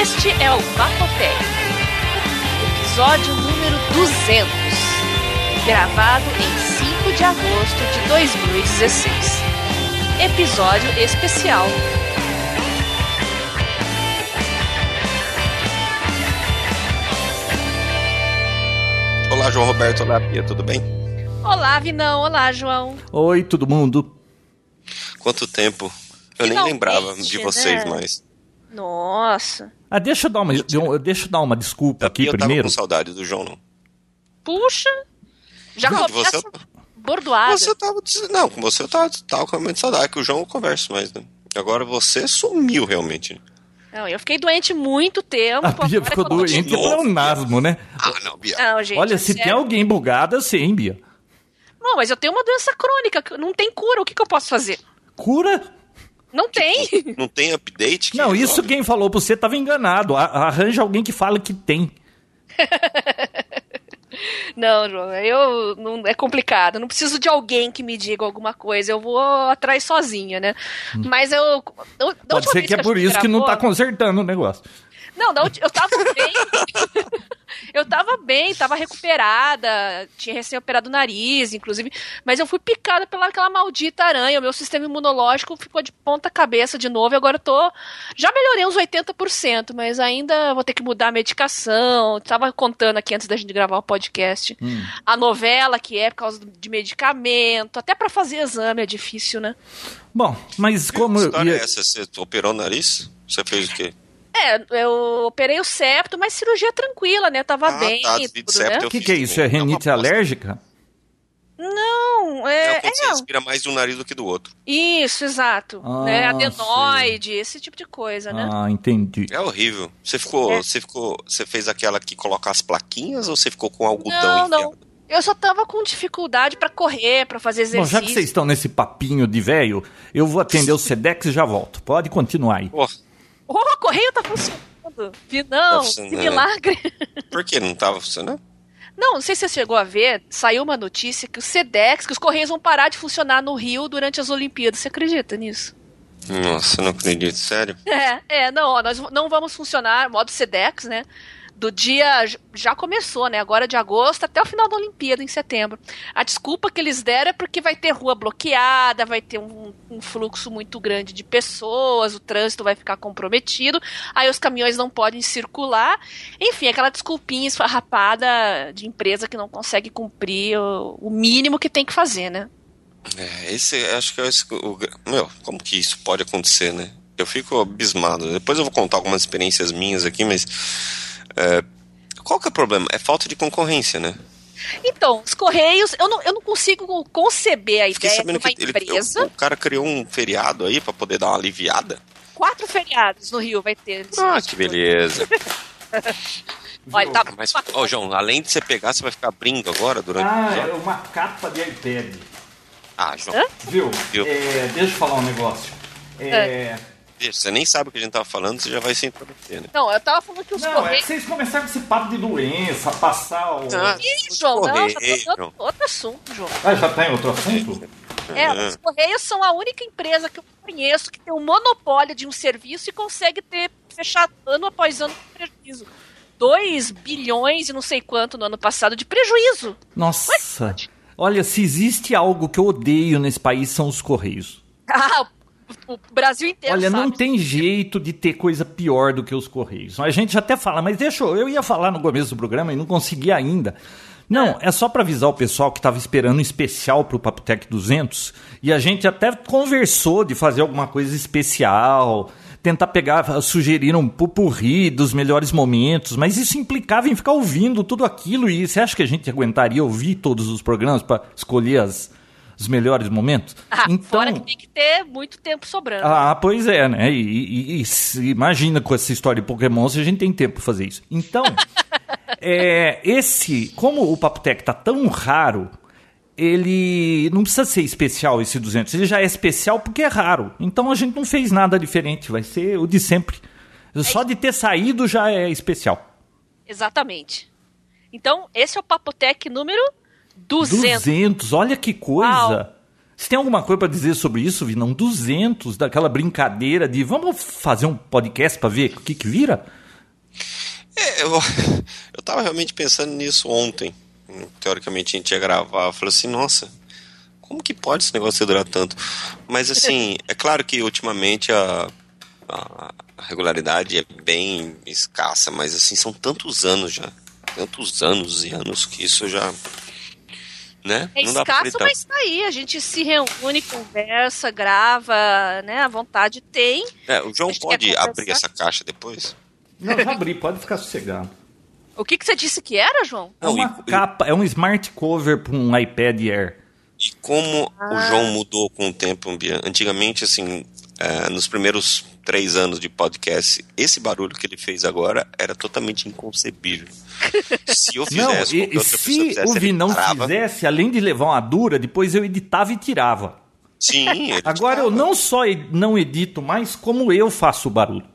Este é o Vapotec, episódio número 200, gravado em 5 de agosto de 2016. Episódio especial. Olá, João Roberto. Olá, Pia, tudo bem? Olá, Vinão. Olá, João. Oi, todo mundo. Quanto tempo? Eu nem Finalmente, lembrava de vocês né? mais. Nossa. Ah, deixa eu dar uma, eu- deixa eu dar uma desculpa aqui Pia eu tava primeiro. com saudade do João, não. Puxa. Já Não, começa você- bordoada. Você tava. Não, com você eu tava, tava com muito saudade, que o João eu converso mais, né? Agora você sumiu realmente. Não, eu fiquei doente muito tempo. A Bia agora ficou eu doente de novo. pleonasmo, né? Ah, não, Bia. Não, gente. Olha, é se tem sério. alguém bugada, sim, Bia. Não, mas eu tenho uma doença crônica, que não tem cura. O que, que eu posso fazer? Cura? Não tem. Não tem update? que Não, isso resolve? quem falou pra você tava enganado. Arranja alguém que fala que tem. Não, João, eu não é complicado. Eu não preciso de alguém que me diga alguma coisa. Eu vou atrás sozinha, né? Mas eu. eu- Hum. Pode ser vez que é por isso que não tá gravou- consertando o negócio. Não, da eu tava bem. eu tava bem, tava recuperada. Tinha recém-operado o nariz, inclusive. Mas eu fui picada pela aquela maldita aranha. O meu sistema imunológico ficou de ponta cabeça de novo. E agora eu tô. Já melhorei uns 80%, mas ainda vou ter que mudar a medicação. Tava contando aqui antes da gente gravar o podcast. A novela, que é por causa de medicamento. Até pra fazer exame é difícil, né? Bom, mas como Que eu história ia- é essa? Você operou o nariz? Você fez o quê? É, eu operei o septo, mas cirurgia tranquila, né? Tava Ah, bem tá, e de tudo, septo né? O que, que é isso? É. É renite alérgica? Não, É, é, quando é, você não. respira mais de um nariz do que do outro. Isso, exato. Ah, né? Adenoide, esse tipo de coisa, né? Ah, entendi. É horrível. Você ficou. É. Você ficou. Você fez aquela que coloca as plaquinhas ou você ficou com algodão Não, não. Eu só tava com dificuldade pra correr, pra fazer Bom, exercício. já que vocês estão nesse papinho de velho, eu vou atender o Sedex e já volto. Pode continuar aí. Oh, o correio tá funcionando. Vi, não, Tá que milagre. por que não tava funcionando? Não, não sei se você chegou a ver, saiu uma notícia que o Sedex, que os correios vão parar de funcionar no Rio durante as Olimpíadas. Você acredita nisso? Nossa, eu não acredito, sério. É, é, não, ó, nós não vamos funcionar, modo Sedex, né? Do dia. Já começou, né? Agora de agosto até o final da Olimpíada, em setembro. A desculpa que eles deram é porque vai ter rua bloqueada, vai ter um, um fluxo muito grande de pessoas, o trânsito vai ficar comprometido, aí os caminhões não podem circular. Enfim, aquela desculpinha esfarrapada de empresa que não consegue cumprir o, o mínimo que tem que fazer, né? É, esse, acho que é esse, o, meu, como que isso pode acontecer, né? Eu fico abismado. Depois eu vou contar algumas experiências minhas aqui, mas é, qual que é o problema? É falta de concorrência, né? Então, os Correios, eu não, eu não consigo conceber a Fiquei ideia de uma que ele, empresa. o, o cara criou um feriado aí pra poder dar uma aliviada. Quatro feriados no Rio vai ter. Ah, que beleza. Olha, tá, Mas, ô João, além de você pegar, você vai ficar abrindo agora durante o Ah, episódio? era uma capa de iPad. Ah, João, Hã? Viu? Viu? É, deixa eu falar um negócio. É, você nem sabe o que a gente tava falando, você já vai se intrometer, né? Não, eu tava falando que os Não, é Correios. que vocês começaram com esse papo de doença, passar o. Ah, Ih, João, não, já Correios, tô dando outro assunto, João. Ah, já tá em outro assunto? É, Ah. os Correios são a única empresa que eu conheço que tem um monopólio de um serviço e consegue ter fechar ano após ano com prejuízo. 2 bilhões e não sei quanto no ano passado de prejuízo. Nossa. Olha, se existe algo que eu odeio nesse país são os Correios. Ah, o, o Brasil inteiro Olha, sabe. não tem jeito de ter coisa pior do que os Correios. A gente até fala, mas deixa eu, eu ia falar no começo do programa e não consegui ainda. Não, é só para avisar o pessoal que estava esperando um especial pro Papotec 200 e a gente até conversou de fazer alguma coisa especial, tentar pegar, sugerir um pupurri dos melhores momentos, mas isso implicava em ficar ouvindo tudo aquilo e você acha que a gente aguentaria ouvir todos os programas para escolher as, os melhores momentos? Ah, fora que tem que ter muito tempo sobrando. Ah, pois é, né? E, e- e imagina com essa história de Pokémon se a gente tem tempo pra fazer isso. Então, é, esse, como o Papotec tá tão raro, ele não precisa ser especial esse 200. Ele já é especial porque é raro. Então a gente não fez nada diferente. Vai ser o de sempre. Só de ter saído já é especial. Exatamente. Então, esse é o Papotec número 200. 200, olha que coisa. Uau. Você tem alguma coisa pra dizer sobre isso, Vinão? 200 daquela brincadeira de vamos fazer um podcast pra ver o que que vira? É, eu, eu tava realmente pensando nisso ontem. Teoricamente a gente ia gravar. Eu falei assim, nossa, como que pode esse negócio durar tanto? Mas assim, é claro que ultimamente a, a regularidade é bem escassa, mas assim, são tantos anos já. Tantos anos e anos que isso já né? É escasso, mas tá aí. A gente se reúne, conversa, grava, né? A vontade tem. É, o João pode abrir essa caixa depois? Não, já abri, pode ficar sossegado. O que, que você disse que era, João? É uma e, capa, é um smart cover para um iPad Air. E como ah. o João mudou com o tempo, antigamente, assim, é, nos primeiros três anos de podcast, esse barulho que ele fez agora era totalmente inconcebível. Se eu fizesse, não, e, se fizesse, o Vinão parava... fizesse, além de levar uma dura, depois eu editava e tirava. Sim. agora eu não só não edito mais, como eu faço o barulho.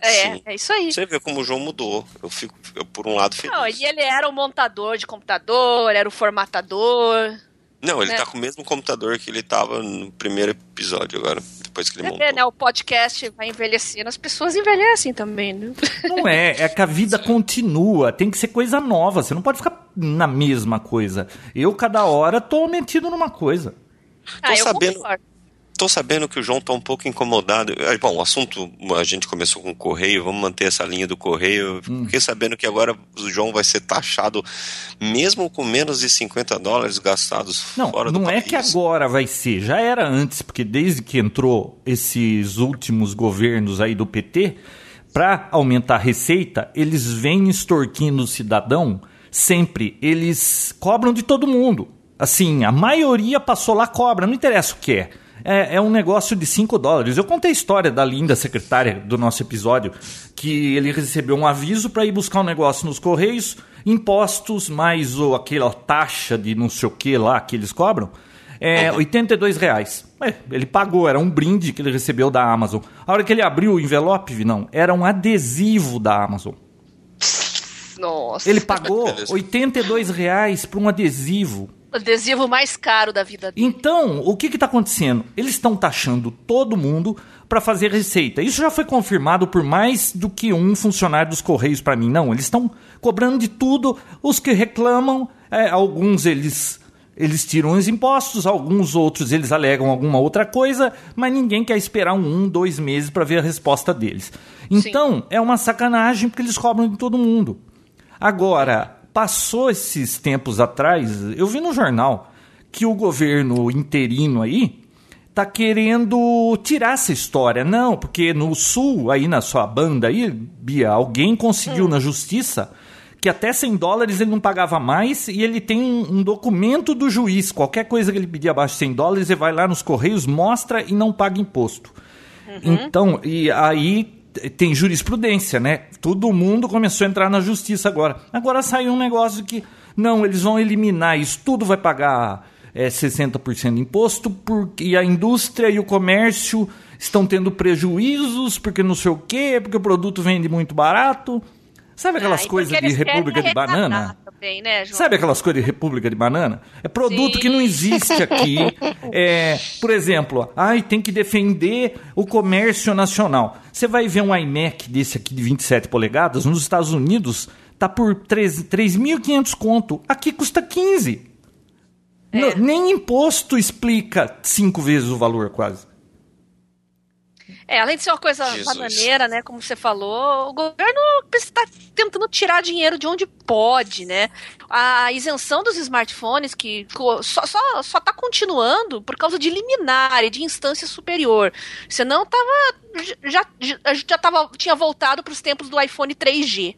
É, Sim. é isso aí. Você vê como o João mudou. Eu fico, eu, por um lado, feliz. Não, e ele era o montador de computador, era o formatador. Não, ele né? tá com o mesmo computador que ele tava no primeiro episódio agora, depois que ele é, montou. né? O podcast vai envelhecendo, as pessoas envelhecem também, né? Não é, é que a vida Sim. continua, tem que ser coisa nova, você não pode ficar na mesma coisa. Eu, cada hora, tô metido numa coisa. Ah, tô sabendo. Concordo. Tô sabendo que o João tá um pouco incomodado. Bom, o assunto, a gente começou com o correio, vamos manter essa linha do correio. Hum. Fiquei sabendo que agora o João vai ser taxado, mesmo com menos de 50 dólares gastados não, fora do não país. Não é que agora vai ser, já era antes, porque desde que entrou esses últimos governos aí do PT, para aumentar a receita, eles vêm extorquindo o cidadão sempre. Eles cobram de todo mundo. Assim, a maioria passou lá, cobra, não interessa o que é é, é um negócio de 5 dólares. Eu contei a história da linda secretária do nosso episódio, que ele recebeu um aviso para ir buscar um negócio nos Correios, impostos mais o, aquela taxa de não sei o que lá que eles cobram, é 82 reais. É, ele pagou, era um brinde que ele recebeu da Amazon. A hora que ele abriu o envelope, não, era um adesivo da Amazon. Nossa. Ele pagou 82 reais por um adesivo adesivo mais caro da vida dele. Então, o que está acontecendo? Eles estão taxando todo mundo para fazer receita. Isso já foi confirmado por mais do que um funcionário dos Correios para mim. Não, eles estão cobrando de tudo. Os que reclamam, é, alguns eles eles tiram os impostos, alguns outros eles alegam alguma outra coisa, mas ninguém quer esperar um, um dois meses para ver a resposta deles. Então, Sim. é uma sacanagem porque eles cobram de todo mundo. Agora, passou esses tempos atrás, eu vi no jornal que o governo interino aí tá querendo tirar essa história. Não, porque no sul, aí na sua banda aí, Bia, alguém conseguiu hum. na justiça que até 100 dólares ele não pagava mais e ele tem um, um, documento do juiz. Qualquer coisa que ele pedir abaixo de 100 dólares, ele vai lá nos correios, mostra e não paga imposto. Uhum. Então, e aí tem jurisprudência, né? Todo mundo começou a entrar na justiça agora. Agora saiu um negócio que, não, eles vão eliminar isso, tudo vai pagar é, 60% de imposto, porque a indústria e o comércio estão tendo prejuízos, porque não sei o quê, porque o produto vende muito barato. Sabe aquelas ah, coisas de República de Banana? Também, né, Sabe aquelas coisas de República de Banana? É produto Sim. que não existe aqui. é, por exemplo, ai, tem que defender o comércio nacional. Você vai ver um iMac desse aqui de 27 polegadas nos Estados Unidos, tá por 3.500 conto. Aqui custa 15. É. nem imposto explica cinco vezes o valor quase. É, além de ser uma coisa Jesus. bananeira, né, como você falou, o governo está tentando tirar dinheiro de onde pode, né? A isenção dos smartphones, que só, só, só tá continuando por causa de liminar e de instância superior. Senão tava, já, já, a gente já tava, tinha voltado para os tempos do iPhone 3G.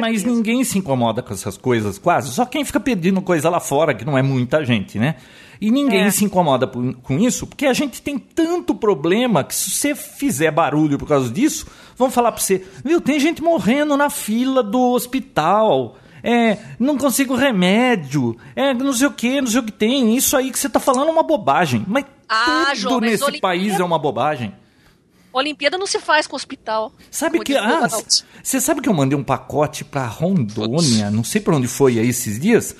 Mas ninguém se incomoda com essas coisas, quase. Só quem fica pedindo coisa lá fora, que não é muita gente, né? E ninguém é. se incomoda com isso, porque a gente tem tanto problema que se você fizer barulho por causa disso, vão falar para você, viu, tem gente morrendo na fila do hospital. É, não consigo remédio, é, não sei o que, não sei o que tem. Isso aí que você tá falando é uma bobagem. Mas ah, tudo João, nesse país é uma bobagem. Olimpíada não se faz com hospital. Sabe que. Ah, você sabe que eu mandei um pacote para Rondônia, não sei para onde foi aí esses dias.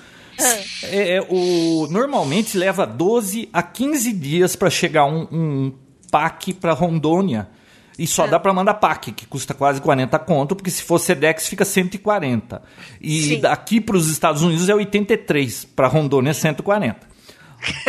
É, é, o, normalmente leva 12 a 15 dias para chegar um, um pack para Rondônia. E só dá para mandar PAC, que custa quase 40 conto, porque se for SEDEX fica 140. E Sim. daqui para os Estados Unidos é 83, para Rondônia é 140.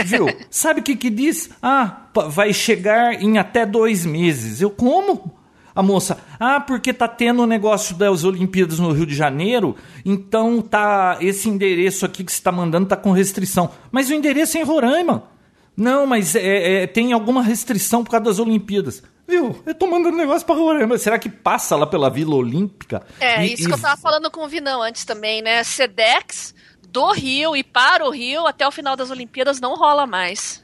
Viu? Sabe o que que diz? Ah, vai chegar em até dois meses. Eu como? A moça, ah, porque tá tendo o negócio das Olimpíadas no Rio de Janeiro, então tá esse endereço aqui que você tá mandando tá com restrição. Mas o endereço é em Roraima. Não, mas é- é- tem alguma restrição por causa das Olimpíadas. Viu? Eu tô mandando negócio pra Roraima. Será que passa lá pela Vila Olímpica? É, E- isso e- que eu tava falando com o Vinão antes também, né? Sedex do Rio e para o Rio até o final das Olimpíadas não rola mais.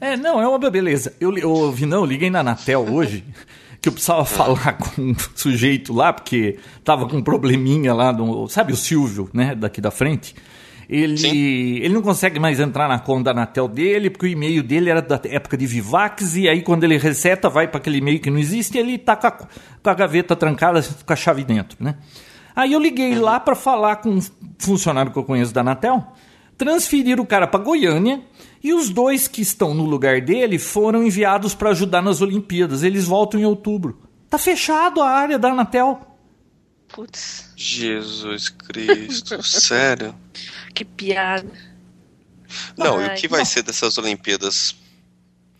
É, não, é uma beleza. Eu, eu não, eu liguei na Anatel hoje, que eu precisava falar com um sujeito lá, porque tava com um probleminha lá, no, sabe o Silvio, né, daqui da frente? Ele, Sim. ele não consegue mais entrar na conta da Anatel dele, porque o e-mail dele era da época de Vivax, e aí quando ele reseta, vai para aquele e-mail que não existe, e ele tá com a, com a gaveta trancada, com a chave dentro, né? Aí eu liguei lá para falar com um funcionário que eu conheço da Anatel, transferiram o cara para Goiânia e os dois que estão no lugar dele foram enviados para ajudar nas Olimpíadas. Eles voltam em outubro. Tá fechado a área da Anatel. Putz, Jesus Cristo, sério? que piada. Não, e Ai, o que vai não. ser dessas Olimpíadas?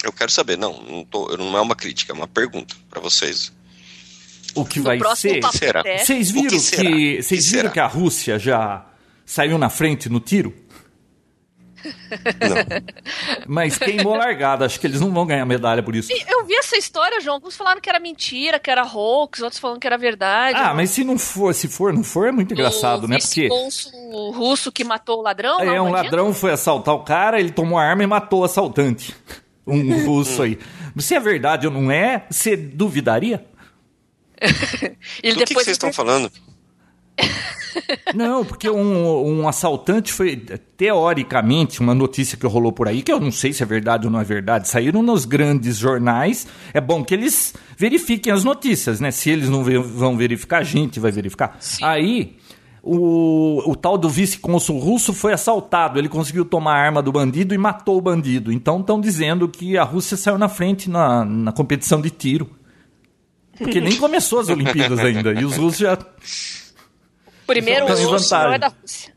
Eu quero saber, não, não, tô, não é uma crítica, é uma pergunta pra vocês. O que No vai ser? Será? Vocês O viram que que, será? O que vocês viram será? que a Rússia já saiu na frente no tiro? Não. Mas queimou largada. Acho que eles não vão ganhar medalha por isso. Eu vi essa história, João. Alguns falaram que era mentira, que era hoax, outros falando que era verdade. Ah, mas se não for, se for, não for, é muito engraçado, o né? Porque vice-cônsul russo que matou o ladrão? é um ladrão foi assaltar o cara, ele tomou a arma e matou o assaltante. Um russo aí. Se é verdade ou não é, você duvidaria? Ele Do que, que vocês estão falando? Não, porque um, um assaltante foi, teoricamente, uma notícia que rolou por aí, que eu não sei se é verdade ou não é verdade, saíram nos grandes jornais. É bom que eles verifiquem as notícias, né? Se eles não vão verificar, a gente vai verificar. Aí, o, o tal do vice-cônsul russo foi assaltado. Ele conseguiu tomar a arma do bandido e matou o bandido. Então estão dizendo que a Rússia saiu na frente na, na competição de tiro. Porque nem começou as Olimpíadas ainda. E os russos já. O primeiro ouro não é da Rússia.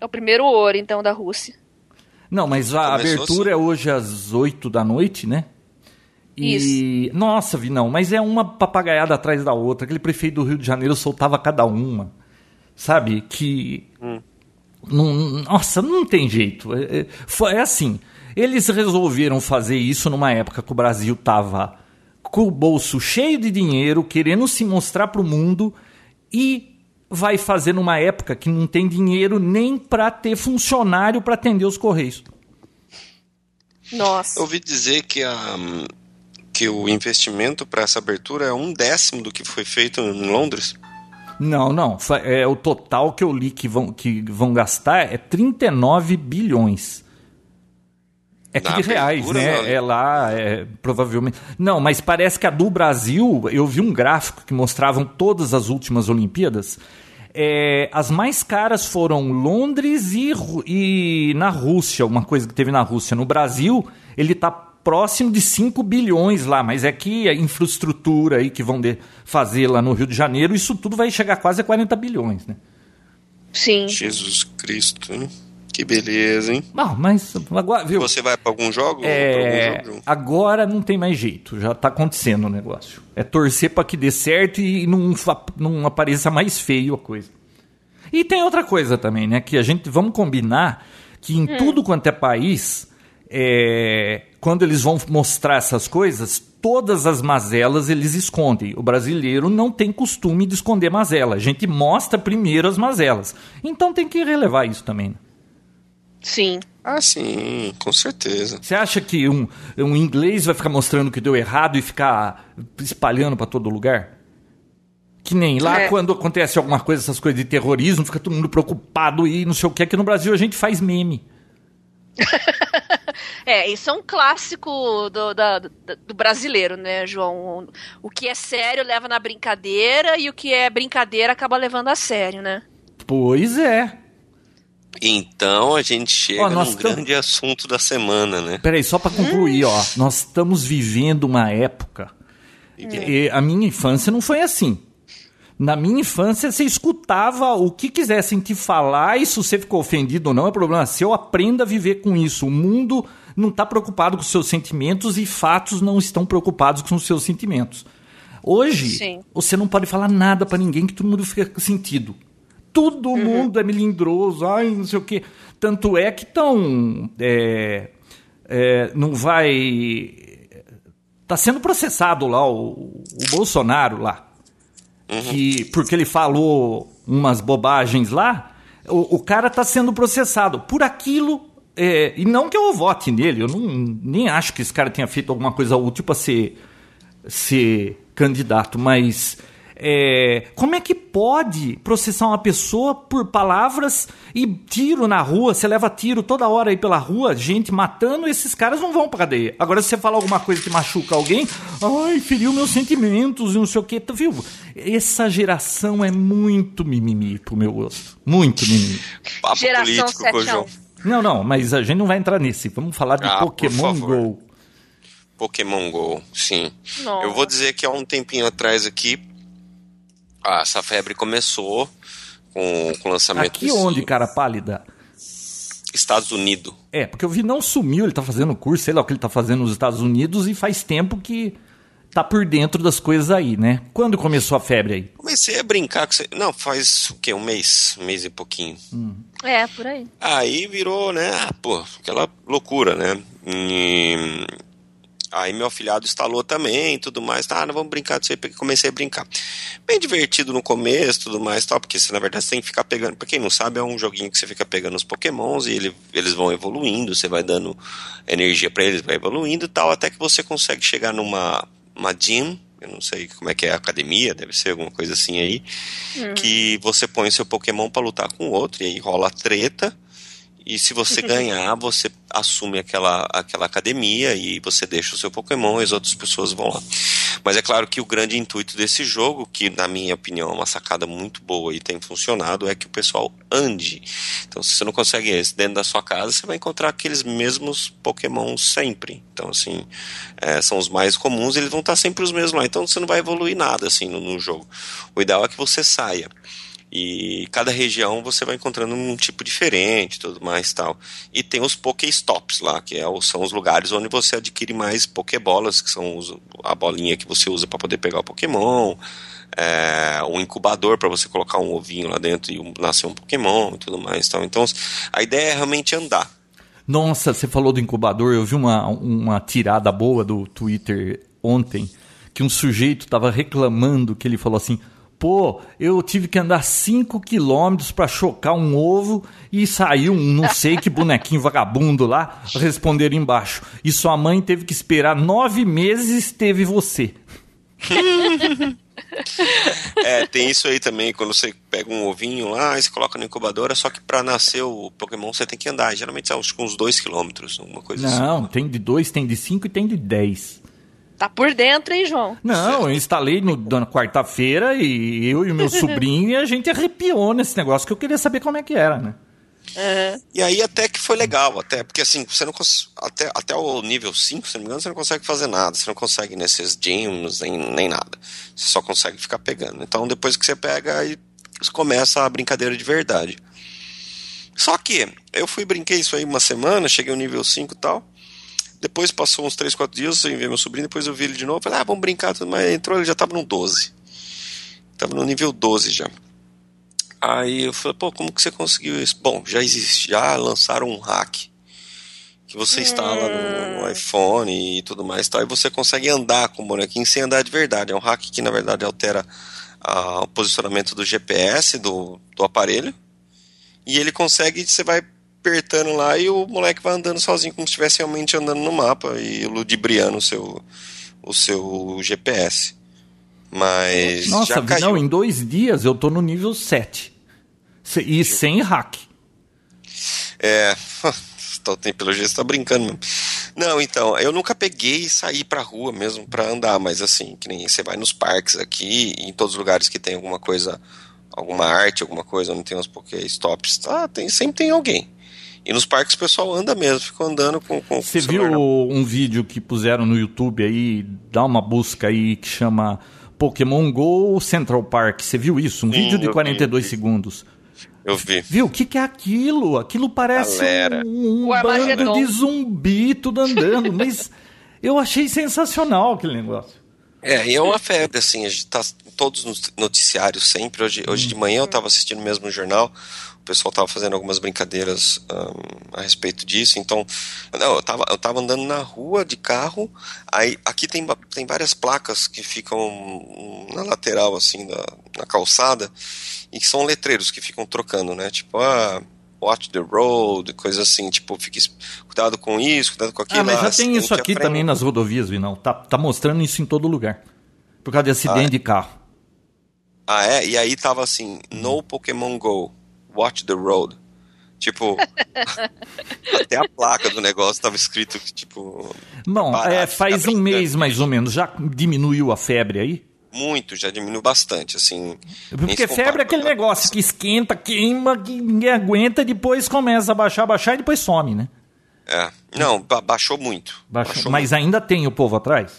É o primeiro ouro, então, da Rússia. Não, mas a Começou abertura é hoje às 8 da noite, né? E. Nossa, vi não, mas é uma papagaiada atrás da outra. Aquele prefeito do Rio de Janeiro soltava cada uma. Sabe? Que. Não, nossa, não tem jeito. É, é, foi- é assim. Eles resolveram fazer isso numa época que o Brasil tava com o bolso cheio de dinheiro, querendo se mostrar pro mundo e vai fazer numa época que não tem dinheiro nem para ter funcionário para atender os correios. Nossa. Eu ouvi dizer que, a, que o investimento para essa abertura é um décimo do que foi feito em Londres. Não, não. É, o total que eu li que vão, que vão gastar é 39 bilhões. É de reais, abertura, né? não. É lá, é, provavelmente. Não, mas parece que a do Brasil, eu vi um gráfico que mostravam todas as últimas Olimpíadas. É, as mais caras foram Londres e, e na Rússia, uma coisa que teve na Rússia. No Brasil, ele está próximo de 5 bilhões lá, mas é que a infraestrutura aí que vão de- fazer lá no Rio de Janeiro, isso tudo vai chegar quase a 40 bilhões, né? Sim. Jesus Cristo, hein? Que beleza, hein? Bom, mas agora, viu? Você vai para algum jogo? Pra É, algum jogo? agora não tem mais jeito, já tá acontecendo o negócio. É torcer para que dê certo e não, não apareça mais feio a coisa. E tem outra coisa também, né? Que a gente vamos combinar que em tudo quanto é país, é, quando eles vão mostrar essas coisas, todas as mazelas eles escondem. O brasileiro não tem costume de esconder mazela. A gente mostra primeiro as mazelas. Então tem que relevar isso também. né? Sim. Ah, sim, com certeza. Você acha que um, um inglês vai ficar mostrando que deu errado e ficar espalhando para todo lugar? Que nem lá É. quando acontece alguma coisa, essas coisas de terrorismo, fica todo mundo preocupado e não sei o que. Aqui no Brasil a gente faz meme. É, isso é um clássico do, da- do, do brasileiro, né, João? O que é sério leva na brincadeira e o que é brincadeira acaba levando a sério, né? Pois é. Então a gente chega Ó, num tam- grande assunto da semana, né? Peraí, só para concluir, ó. Nós estamos vivendo uma época E a minha infância não foi assim. Na minha infância, você escutava o que quisessem te falar, e se você ficou ofendido ou não, é problema seu. Aprenda a viver com isso. O mundo não está preocupado com os seus sentimentos e fatos não estão preocupados com os seus sentimentos. Hoje, Sim. você não pode falar nada para ninguém que todo mundo fica com sentido. Todo Uhum. mundo é melindroso, ai, não sei o quê. Tanto é que estão. É, é, não vai. Tá sendo processado lá o, o Bolsonaro lá. Que, porque ele falou umas bobagens lá, o, o cara tá sendo processado por aquilo. é, e não que eu vote nele, eu não, nem acho que esse cara tenha feito alguma coisa útil para ser, ser candidato, mas é, como é que pode processar uma pessoa por palavras e tiro na rua? Você leva tiro toda hora aí pela rua, gente matando, esses caras não vão pra cadeia. Agora, se você falar alguma coisa que machuca alguém, ai, feriu meus sentimentos e não sei o que, tá viu? Essa geração é muito mimimi pro meu gosto. Muito mimimi. Papo Geração político com o 7 a 1. João. Não, não, mas a gente não vai entrar nesse. Vamos falar de Ah, Pokémon. GO. Pokémon GO, sim. Nossa. Eu vou dizer que há um tempinho atrás aqui, ah, essa febre começou com, com o lançamento Aqui desse- onde, cara pálida? Estados Unidos. É, porque eu vi não sumiu, ele tá fazendo curso, sei lá o que ele tá fazendo nos Estados Unidos e faz tempo que tá por dentro das coisas aí, né? Quando começou a febre aí? Comecei a brincar com você. Não, faz o quê? Um mês, um mês e pouquinho. É, por aí. Aí virou, né? Ah, pô, aquela loucura, né? E... Aí meu afilhado instalou também e tudo mais. Tá, não vamos brincar disso aí, porque comecei a brincar. Bem divertido no começo tudo mais tal, porque você, na verdade você tem que ficar pegando. Pra quem não sabe, é um joguinho que você fica pegando os pokémons e ele, eles vão evoluindo, você vai dando energia pra eles, vai evoluindo e tal, até que você consegue chegar numa uma gym. Eu não sei como é que é a academia, deve ser alguma coisa assim aí. Que você põe o seu Pokémon pra lutar com o outro, e aí rola treta. E se você ganhar, você assume aquela, aquela academia e você deixa o seu Pokémon e as outras pessoas vão lá. Mas é claro que o grande intuito desse jogo, que na minha opinião é uma sacada muito boa e tem funcionado, é que o pessoal ande. Então, se você não consegue esse dentro da sua casa, você vai encontrar aqueles mesmos Pokémon sempre. Então, assim, é, são os mais comuns e eles vão estar sempre os mesmos lá. Então, você não vai evoluir nada assim no, no jogo. O ideal é que você saia. E cada região você vai encontrando um tipo diferente, tudo mais tal. E tem os Pokéstops lá, que é, são os lugares onde você adquire mais Pokébolas, que são os- a bolinha que você usa para poder pegar o Pokémon, é, um incubador para você colocar um ovinho lá dentro e nascer um Pokémon e tudo mais tal. Então a ideia é realmente andar. Nossa, você falou do incubador, eu vi uma, uma tirada boa do Twitter ontem, que um sujeito tava reclamando que ele falou assim: pô, eu tive que andar 5 quilômetros pra chocar um ovo e saiu um não sei que bonequinho vagabundo lá, responderam embaixo. E sua mãe teve que esperar nove meses, teve você. É, tem isso aí também, quando você pega um ovinho lá e você coloca na incubadora, só que para nascer o Pokémon você tem que andar. Geralmente são que uns 2 quilômetros, alguma coisa assim. Não, tem de dois, tem de cinco e tem de dez. Tá por dentro, hein, João? Não, eu instalei no, na quarta-feira e eu e o meu sobrinho e a gente arrepiou nesse negócio que eu queria saber como é que era, né? E aí até que foi legal, até, porque assim, você não até, até o nível 5, se não me engano, você não consegue fazer nada, você não consegue nesses gyms, nem, nem nada. Você só consegue ficar pegando. Então depois que você pega, aí começa a brincadeira de verdade. Só que eu fui brinquei isso aí uma semana, cheguei ao nível 5 e tal. Depois passou uns 3, 4 dias, eu enviei meu sobrinho, depois eu vi ele de novo, falei, ah, vamos brincar, mais. Entrou, ele já tava no 12. Tava no nível 12 já. Aí eu falei, pô, como que você conseguiu isso? Bom, já existe, já lançaram um hack que você instala no, no iPhone e tudo mais, tal, e você consegue andar com o bonequinho sem andar de verdade. É um hack que na verdade altera ah, o posicionamento do GPS do, do aparelho e ele consegue, você vai apertando lá e o moleque vai andando sozinho como se estivesse realmente andando no mapa e ludibriando o seu, o seu GPS. Mas Nossa, não, em dois dias eu tô no nível 7. Se- E sem hack. É. Pelo jeito você tá brincando mesmo. Não, então, eu nunca peguei e saí pra rua mesmo pra andar, mas assim, que nem você vai nos parques aqui, em todos os lugares que tem alguma coisa, alguma arte, alguma coisa, onde tem uns Pokéstops, tá, tem, sempre tem alguém. E nos parques o pessoal anda mesmo, fica andando com, com Você viu celular. um vídeo que puseram no YouTube aí, dá uma busca aí que chama Pokémon Go Central Park. Você viu isso? Um Sim, vídeo de eu vi, 42 vi. segundos. Eu vi. Viu? O que, que é aquilo? Aquilo parece Galera. um, um bando de zumbi tudo andando. Mas eu achei sensacional aquele negócio. É, e é uma febre, assim, a gente tá todos os noticiários sempre. Hoje, hoje de manhã eu tava assistindo mesmo o jornal, pessoal tava fazendo algumas brincadeiras ahn, a respeito disso, então. Não, eu tava, eu tava andando na rua de carro, aí aqui tem, tem várias placas que ficam na lateral, assim, da, na calçada, e que são letreiros que ficam trocando, né? Tipo, ah. Watch the road, coisa assim, tipo, fique cuidado com isso, cuidado com aquilo. Ah, mas já tem acidente isso aqui frente. também nas rodovias, Vinão. Tá, tá mostrando isso em todo lugar. Por causa de acidente de carro. Ah, é? E aí tava assim, no Pokémon Go, watch the road. Tipo, até a placa do negócio tava escrito que, tipo, Bom, é, ficar faz um mês mais ou menos. Já diminuiu a febre aí? muito, já diminuiu bastante, assim. Porque febre é aquele negócio que esquenta, queima, que ninguém aguenta, depois começa a baixar, baixar e depois some, né? É. Não, ba- baixou muito. Baixou. Baixou Mas ainda tem o povo atrás?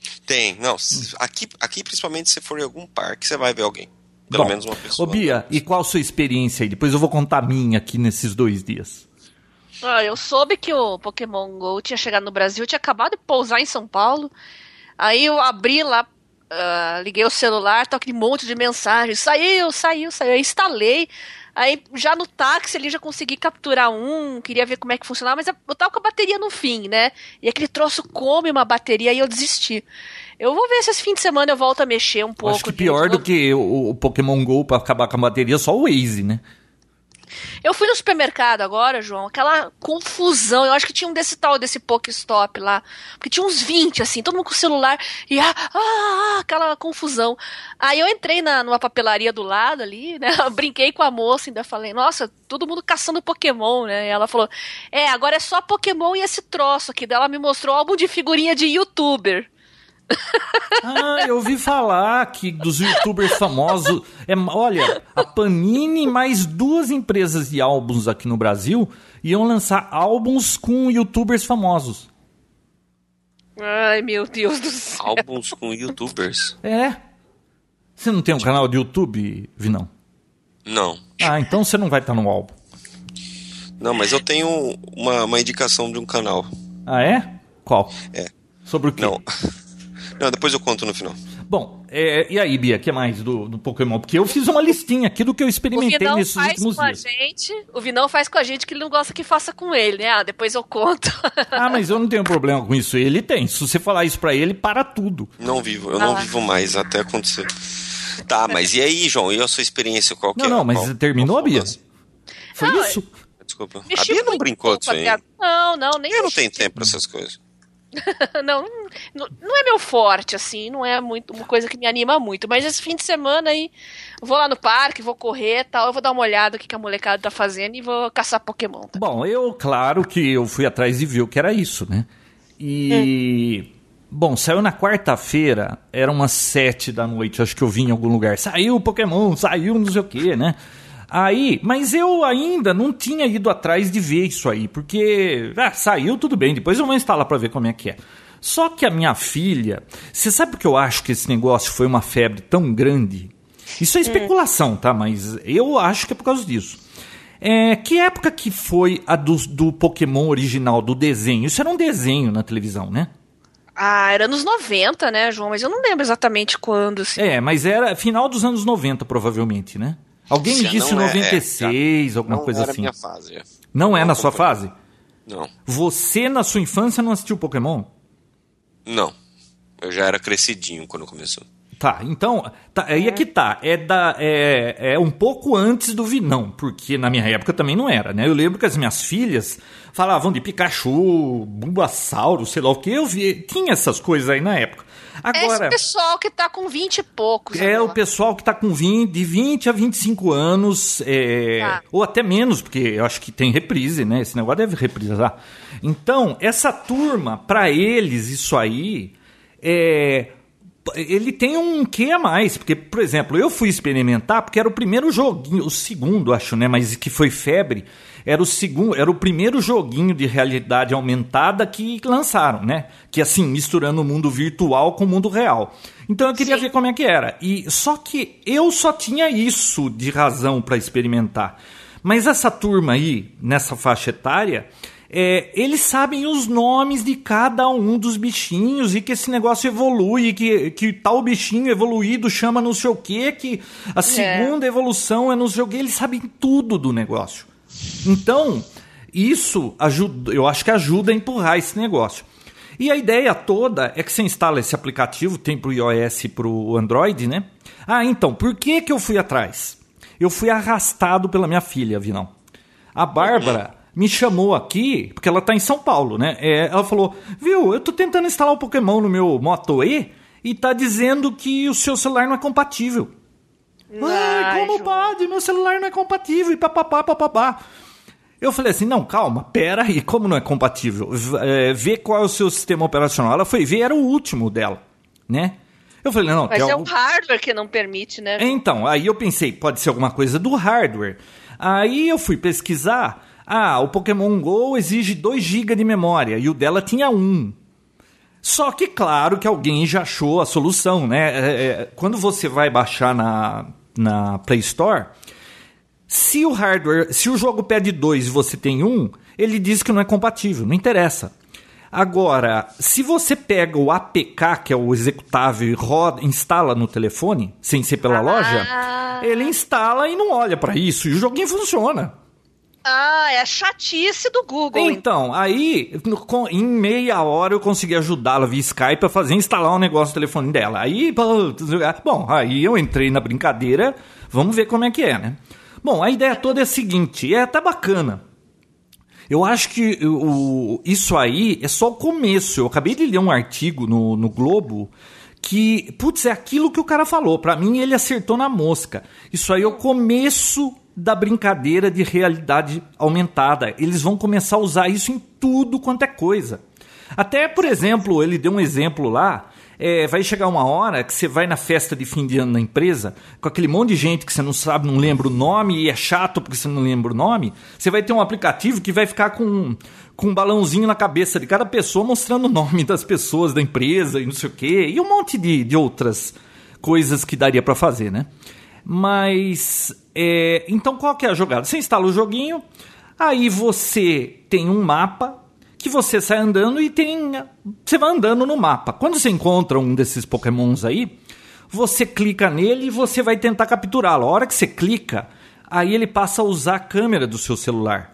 muito. Tem, não. s- Aqui, aqui, principalmente, se for em algum parque, você vai ver alguém. Pelo Bom, menos uma pessoa. Ô Bia, e qual a sua experiência aí? Depois eu vou contar a minha aqui nesses dois dias. Ah, eu soube que o Pokémon GO tinha chegado no Brasil, tinha acabado de pousar em São Paulo. Aí eu abri lá, ah, liguei o celular, tá aquele monte de mensagens. Saiu, saiu, saiu. Aí instalei. Aí já no táxi ali já consegui capturar um, queria ver como é que funcionava, mas eu tava com a bateria no fim, né? E aquele troço come uma bateria e eu desisti. Eu vou ver se esse fim de semana eu volto a mexer um pouco. Acho que de pior do que o, Pokémon GO pra acabar com a bateria, só o Waze, né? Eu fui no supermercado agora, João, aquela confusão. Eu acho que tinha um desse tal, desse Pokéstop lá. Porque tinha uns 20, assim, todo mundo com o celular e ah, ah, ah, aquela confusão. Aí eu entrei na, numa papelaria do lado ali, né? Brinquei com a moça, ainda falei, nossa, todo mundo caçando Pokémon, né? E ela falou, é, agora é só Pokémon e esse troço aqui. Daí ela me mostrou um álbum de figurinha de youtuber. Ah, eu ouvi falar que dos youtubers famosos. É, olha, a Panini mais duas empresas de álbuns aqui no Brasil iam lançar álbuns com youtubers famosos. Ai, meu Deus do céu. Álbuns com youtubers. É. Você não tem um canal de YouTube, Vinão? Não. Ah, então você não vai estar no álbum. Não, mas eu tenho uma, uma indicação de um canal. Ah, é? Qual? É. Sobre o quê? Não. Não, depois eu conto no final. Bom, é, e aí, Bia, o que mais do, do Pokémon? Porque eu fiz uma listinha aqui do que eu O experimentei Vinão nesses faz últimos com a dias. gente. O Vinão faz com a gente que ele não gosta que faça com ele, né? Ah, depois eu conto. Ah, mas eu não tenho problema com isso. Ele tem. Se você falar isso pra ele, para tudo. Não vivo, eu não Ah. vivo mais até acontecer. Tá, mas e aí, João? E a sua experiência? Qual que Não, é? não, mas Qual- terminou, qual o Bia? Foi Não, isso? Desculpa. A Bia não brincou disso com a aí. Não, não, nem Eu não tenho tempo pra essas coisas. não, não, não é meu forte, assim, não é muito uma coisa que me anima muito. Mas esse fim de semana aí, vou lá no parque, vou correr tal, eu vou dar uma olhada no que, que a molecada tá fazendo e vou caçar Pokémon. Tá? Bom, eu, claro que eu fui atrás e vi o que era isso, né? E. Bom, saiu na quarta-feira, era umas sete da noite, acho que eu vi em algum lugar. Saiu o Pokémon, saiu não sei o que, né? Aí, mas eu ainda não tinha ido atrás de ver isso aí, porque ah, saiu tudo bem, depois eu vou instalar pra ver como é que é. Só que a minha filha, você sabe que eu acho que esse negócio foi uma febre tão grande? Isso é especulação, tá? Mas eu acho que é por causa disso. É, que época que foi a do, do Pokémon original, do desenho? Isso era um desenho na televisão, né? Ah, era nos 90, né, João? Mas eu não lembro exatamente quando. Assim. É, mas era final dos anos 90, provavelmente, né? Alguém me Já disse não é, 96, alguma Não coisa era assim. minha fase. é. Não é Não na sua fase? Não. Você, na sua infância, não assistiu Pokémon? Não. Eu já era crescidinho quando começou. Tá, então, tá, aí é que tá. É, da, é, é um pouco antes do Vinão, porque na minha época também não era, né? Eu lembro que as minhas filhas falavam de Pikachu, Bulbasauro, sei lá o que. Eu vi, tinha essas coisas aí na época. É Agora, esse pessoal que tá com 20 e poucos. é o agora. pessoal que tá com 20, de 20 a 25 anos, é, Tá. ou até menos, porque eu acho que tem reprise, né? Esse negócio deve reprisar. Então, essa turma, pra eles, isso aí é ele tem um quê a mais, porque, por exemplo, eu fui experimentar, porque era o primeiro joguinho, o segundo, acho, né, mas que foi febre, era o segundo, era o primeiro joguinho de realidade aumentada que lançaram, né? Que assim, misturando o mundo virtual com o mundo real. Então eu queria Sim. ver como é que era. E só que eu só tinha isso de razão para experimentar. Mas essa turma aí, nessa faixa etária, é, eles sabem os nomes de cada um dos bichinhos e que esse negócio evolui, que, que tal bichinho evoluído chama não sei o que, que a é. segunda evolução é não sei o que, eles sabem tudo do negócio. Então, isso ajuda, eu acho que ajuda a empurrar esse negócio. E a ideia toda é que você instala esse aplicativo, tem para o iOS e para o Android, né? Ah, então, por que, que eu fui atrás? Eu fui arrastado pela minha filha, Vinão. A Bárbara me chamou aqui, porque ela está em São Paulo, né? É, ela falou, viu, eu tô tentando instalar o Pokémon no meu Moto E e tá dizendo que o seu celular não é compatível. Ai, como João. pode? Meu celular não é compatível e papapá, papapá. Eu falei assim, não, calma, pera aí, como não é compatível? É, vê qual é o seu sistema operacional. Ela foi ver, era o último dela, né? Eu falei, não, Mas é o hardware que não permite, né? Então, aí eu pensei, pode ser alguma coisa do hardware. Aí eu fui pesquisar, ah, o Pokémon GO exige 2 GB de memória e o dela tinha 1. Só que, claro, que alguém já achou a solução, né? É, é, quando você vai baixar na, na Play Store, se o hardware, se o jogo pede 2 e você tem 1, um, ele diz que não é compatível, não interessa. Agora, se você pega o APK, que é o executável, e roda, instala no telefone, sem ser pela ah. loja, ele instala e não olha para isso e o joguinho funciona. Ah, é a chatice do Google. Então, aí, em meia hora eu consegui ajudá-la via Skype a fazer instalar um negócio no telefone dela. Aí, bom, aí eu entrei na brincadeira, vamos ver como é que é, né? Bom, a ideia toda é a seguinte, é tá bacana. Eu acho que o, isso aí é só o começo. Eu acabei de ler um artigo no, no Globo que, putz, é aquilo que o cara falou. Para mim, ele acertou na mosca. Isso aí é o começo da brincadeira de realidade aumentada. Eles vão começar a usar isso em tudo quanto é coisa. Até, por exemplo, ele deu um exemplo lá. É, vai chegar uma hora que você vai na festa de fim de ano na empresa, com aquele monte de gente que você não sabe, não lembra o nome e é chato porque você não lembra o nome. Você vai ter um aplicativo que vai ficar com, com um balãozinho na cabeça de cada pessoa mostrando o nome das pessoas da empresa e não sei o quê, e um monte de, de outras coisas que daria para fazer, né? Mas é, então qual que é a jogada? Você instala o joguinho, aí você tem um mapa que você sai andando e tem. Você vai andando no mapa. Quando você encontra um desses pokémons aí, você clica nele e você vai tentar capturá-lo. A hora que você clica, aí ele passa a usar a câmera do seu celular.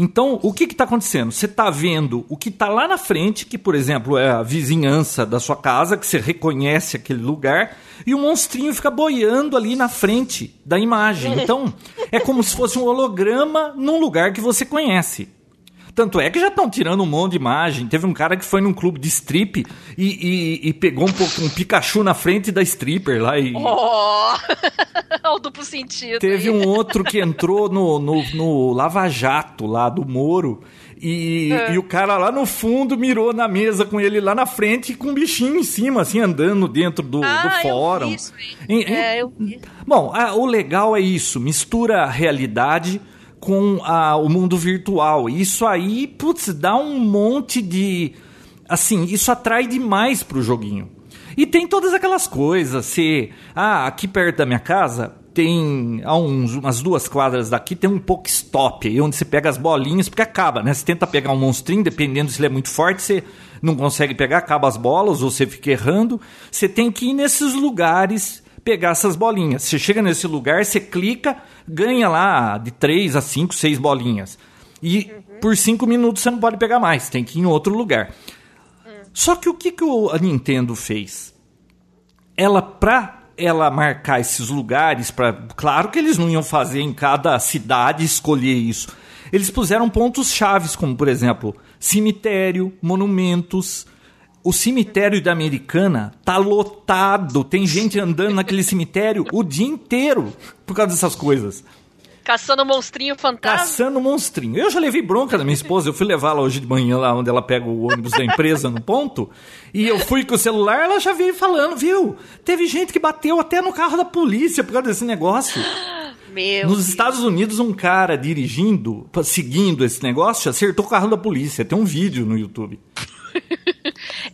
Então, o que está acontecendo? Você está vendo o que está lá na frente, que, por exemplo, é a vizinhança da sua casa, que você reconhece aquele lugar, e o monstrinho fica boiando ali na frente da imagem. Então, é como se fosse um holograma num lugar que você conhece. Tanto é que já estão tirando um monte de imagem. Teve um cara que foi num clube de strip e, e, e pegou um, um, Pikachu na frente da stripper lá e. Oh! o duplo sentido. Teve aí. um outro que entrou no, no, no Lava Jato lá do Moro. E, é. e, o cara lá no fundo mirou na mesa com ele lá na frente com um bichinho em cima, assim, andando dentro do, ah, do fórum. Eu vi isso, e, é, eu vi. Bom, a, o legal é isso: mistura a realidade com a, o mundo virtual. Isso aí, putz, dá um monte de. Assim, isso atrai demais pro joguinho. E tem todas aquelas coisas, se. Ah, aqui perto da minha casa tem. A uns, umas duas quadras daqui tem um Pokestop, onde você pega as bolinhas, porque acaba, né? Você tenta pegar um monstrinho, dependendo se ele é muito forte, você não consegue pegar, acaba as bolas, ou você fica errando. Você tem que ir nesses lugares pegar essas bolinhas. Você chega nesse lugar, você clica, ganha lá de 3 a 5, 6 bolinhas. E uhum. por 5 minutos você não pode pegar mais, tem que ir em outro lugar. Uhum. Só que o que, que a Nintendo fez? Ela, pra ela marcar esses lugares, pra, claro que eles não iam fazer em cada cidade escolher isso. Eles puseram pontos chaves, como por exemplo, cemitério, monumentos, o cemitério da Americana tá lotado. Tem gente andando naquele cemitério o dia inteiro por causa dessas coisas. Caçando monstrinho fantasma. Caçando monstrinho. Eu já levei bronca da minha esposa. Eu fui levá-la hoje de manhã lá onde ela pega o ônibus da empresa no ponto. E eu fui com o celular, ela já veio falando, viu? Teve gente que bateu até no carro da polícia por causa desse negócio. Meu Nos Deus. Estados Unidos, um cara dirigindo, seguindo esse negócio, acertou o carro da polícia. Tem um vídeo no YouTube.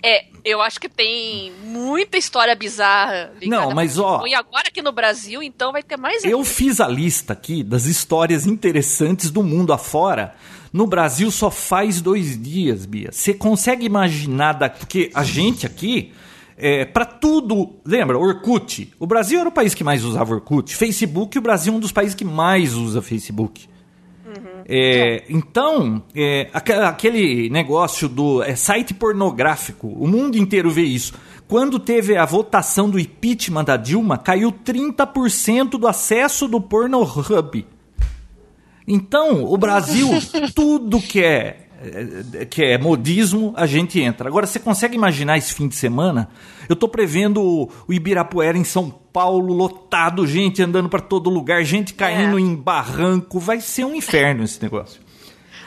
É, eu acho que tem muita história bizarra. Não, mas, ó-. E agora aqui no Brasil, então vai ter mais. Eu fiz a lista aqui das histórias interessantes do mundo afora. No Brasil só faz dois dias, Bia. Você consegue imaginar, da... porque a gente aqui, é, para tudo. Lembra, Orkut? O Brasil era o país que mais usava Orkut. Facebook, o Brasil é um dos países que mais usa Facebook. É, então, é, aque- aquele negócio do é, site pornográfico, o mundo inteiro vê isso. Quando teve a votação do impeachment da Dilma, caiu 30% do acesso do Pornhub. Então, o Brasil, tudo que é, que é modismo, a gente entra. Agora, você consegue imaginar esse fim de semana? Eu tô prevendo o, o Ibirapuera em São Paulo lotado, gente andando para todo lugar, gente caindo É. em barranco. Vai ser um inferno esse negócio.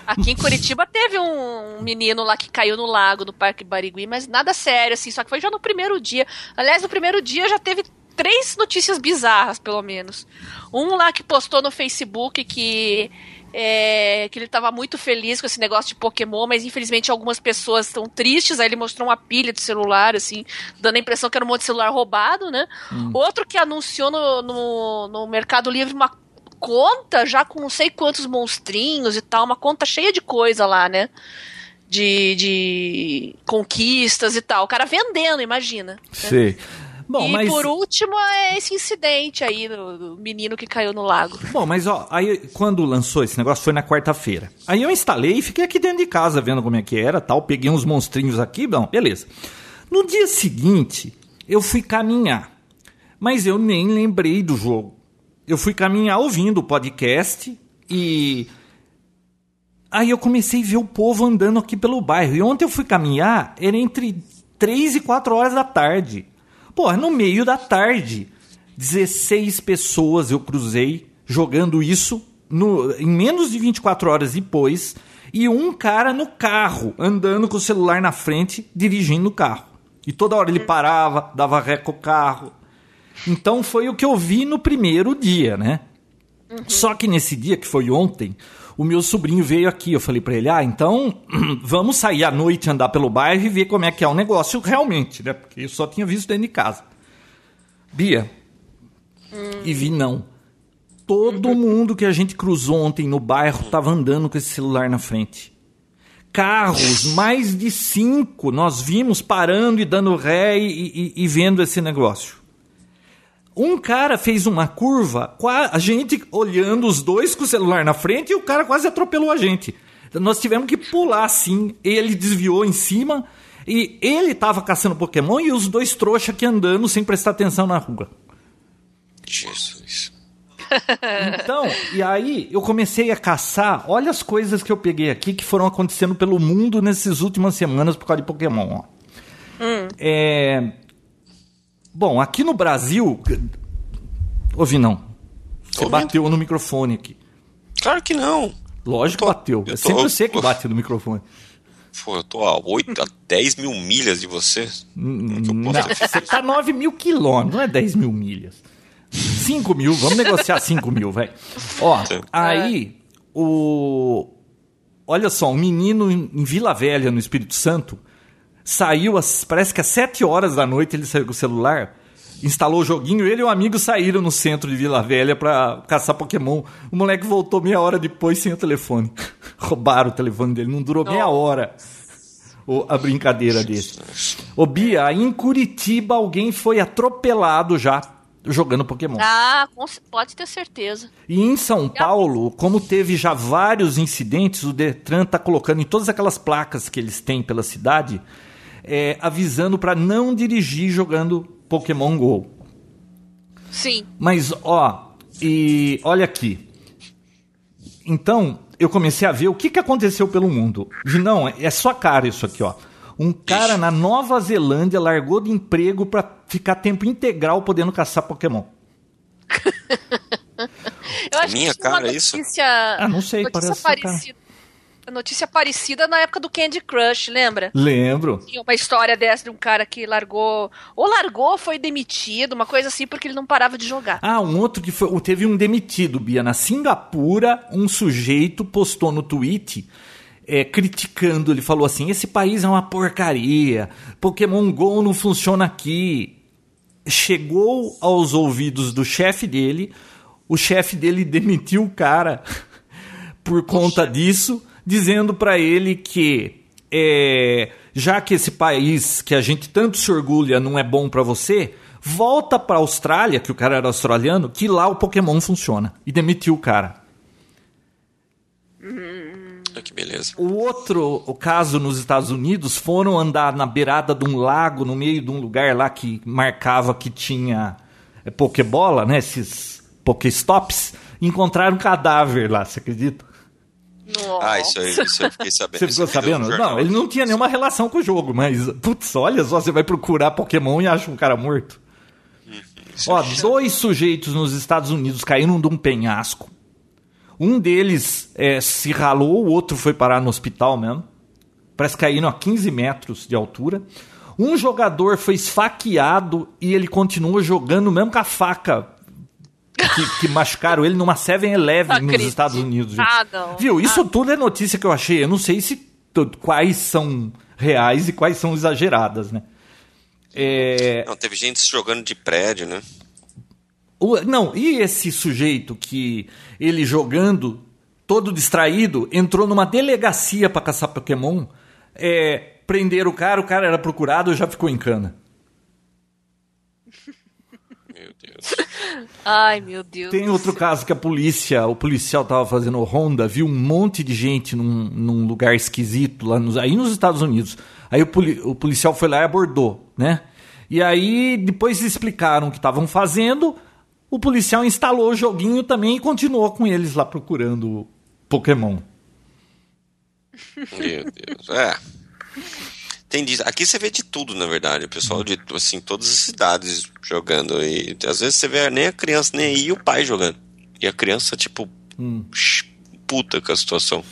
Aqui em Curitiba teve um menino lá que caiu no lago, no Parque Barigui, mas nada sério, assim, só que foi já no primeiro dia. Aliás, no primeiro dia já teve três notícias bizarras, pelo menos. Um lá que postou no Facebook que. É, que ele estava muito feliz com esse negócio de Pokémon, mas infelizmente algumas pessoas estão tristes. Aí ele mostrou uma pilha de celular, assim, dando a impressão que era um monte de celular roubado, né? Outro que anunciou no, no, no Mercado Livre uma conta já com não sei quantos monstrinhos e tal, uma conta cheia de coisa lá, né? De, de conquistas e tal. O cara vendendo, imagina. Sei. Bom, e mas por último é esse incidente aí do, do menino que caiu no lago. Bom, mas ó, aí quando lançou esse negócio foi na quarta-feira. Aí eu instalei e fiquei aqui dentro de casa vendo como é que era, tal, peguei uns monstrinhos aqui, bom, beleza. No dia seguinte, eu fui caminhar. Mas eu nem lembrei do jogo. Eu fui caminhar ouvindo o podcast e aí eu comecei a ver o povo andando aqui pelo bairro. E ontem eu fui caminhar, era entre 3 e 4 horas da tarde. Pô, no meio da tarde. 16 pessoas eu cruzei jogando isso no, em menos de 24 horas depois. E um cara no carro, andando com o celular na frente, dirigindo o carro. E toda hora ele parava, dava ré com o carro. Então foi o que eu vi no primeiro dia, né? Só que nesse dia, que foi ontem, o meu sobrinho veio aqui. Eu falei pra ele: ah, então vamos sair à noite, andar pelo bairro e ver como é que é o negócio realmente, né? Porque eu só tinha visto dentro de casa. Bia, e vi não. Todo mundo que a gente cruzou ontem no bairro tava andando com esse celular na frente. Carros, mais de cinco, nós vimos parando e dando ré e, e- e vendo esse negócio. Um cara fez uma curva, a gente olhando os dois com o celular na frente e o cara quase atropelou a gente. Nós tivemos que pular assim, ele desviou em cima e ele tava caçando Pokémon e os dois trouxa aqui andando sem prestar atenção na rua. Jesus. Então, e aí eu comecei a caçar. Olha as coisas que eu peguei aqui que foram acontecendo pelo mundo nessas últimas semanas por causa de Pokémon. Ó. É... Bom, aqui no Brasil. Ouvi não. Você Ouvindo. bateu no microfone aqui. Claro que não. Lógico que Eu bateu. eu É tô- sempre você que bate no microfone. Pô, eu tô a 8, a 10 mil milhas de você. Eu Não, você tá 9 mil quilômetros, não é 10 mil milhas. 5 mil, vamos negociar 5 mil, velho. Ó, Sim. aí, o. Olha só, um menino em Vila Velha, no Espírito Santo, saiu, às, parece que às 7 horas da noite ele saiu com o celular, instalou o joguinho, ele e o amigo saíram no centro de Vila Velha pra caçar Pokémon. O moleque voltou meia hora depois sem o telefone. Roubaram o telefone dele, não durou meia hora o- a brincadeira dele. Ô Bia, em Curitiba alguém foi atropelado já jogando Pokémon. Ah, pode ter certeza. E em São Paulo, como teve já vários incidentes, o Detran tá colocando em todas aquelas placas que eles têm pela cidade, é, avisando para não dirigir jogando Pokémon Go. Sim. Mas, ó, e olha aqui. Então, eu comecei a ver o que, que aconteceu pelo mundo. Não, é sua cara isso aqui, ó. Um cara na Nova Zelândia largou de emprego pra ficar tempo integral podendo caçar Pokémon. Eu acho Minha que tinha uma cara, é isso? notícia, Ah, não sei, notícia parece cara. Notícia parecida na época do Candy Crush, lembra? Lembro. Tinha uma história dessa de um cara que largou. Ou largou, ou foi demitido, uma coisa assim, porque ele não parava de jogar. Ah, um outro que foi. Teve um demitido, Bia. Na Singapura, um sujeito postou no tweet. é, criticando, ele falou assim: esse país é uma porcaria, Pokémon GO não funciona aqui. Chegou aos ouvidos do chefe dele, o chefe dele demitiu o cara por conta disso, dizendo pra ele que é, já que esse país que a gente tanto se orgulha não é bom pra você, volta pra Austrália, que o cara era australiano, que lá o Pokémon funciona. E demitiu o cara. Ah, que beleza. O outro o caso nos Estados Unidos foram andar na beirada de um lago, no meio de um lugar lá que marcava que tinha é, Pokébola, né? Esses Pokéstops. Encontraram um cadáver lá, você acredita? Nossa. Ah, isso aí, isso eu fiquei sabendo. Você Isso ficou no sabendo? jornal. Não, ele não tinha nenhuma relação com o jogo, mas, putz, olha só, você vai procurar Pokémon e acha um cara morto. Isso Ó, é chato. dois sujeitos nos Estados Unidos caíram de um penhasco. Um deles é, se ralou, o outro foi parar no hospital mesmo. Parece que caíram a 15 metros de altura. Um jogador foi esfaqueado e ele continua jogando mesmo com a faca que, que machucaram ele numa 7-Eleven nos Acredito. Estados Unidos. gente. Ah, não. Viu? Isso tudo é notícia que eu achei. Eu não sei se quais são reais e quais são exageradas, né? É, Não, teve gente se jogando de prédio, né? o- não, e esse sujeito que ele jogando, todo distraído, entrou numa delegacia pra caçar Pokémon, é, prenderam o cara, o cara era procurado e já ficou em cana. Meu Deus. Ai, meu Deus. Tem outro caso que a polícia, o policial tava fazendo ronda, viu um monte de gente num, num lugar esquisito lá nos, aí nos Estados Unidos. Aí o, poli- o policial foi lá e abordou, né? E aí depois explicaram o que estavam fazendo. O policial instalou o joguinho também e continuou com eles lá procurando Pokémon. Meu Deus. É. Tem disso. Aqui você vê de tudo, na verdade. O pessoal de assim, todas as cidades jogando. E às vezes você vê nem a criança, nem aí, e o pai jogando. E a criança, tipo, sh- puta com a situação.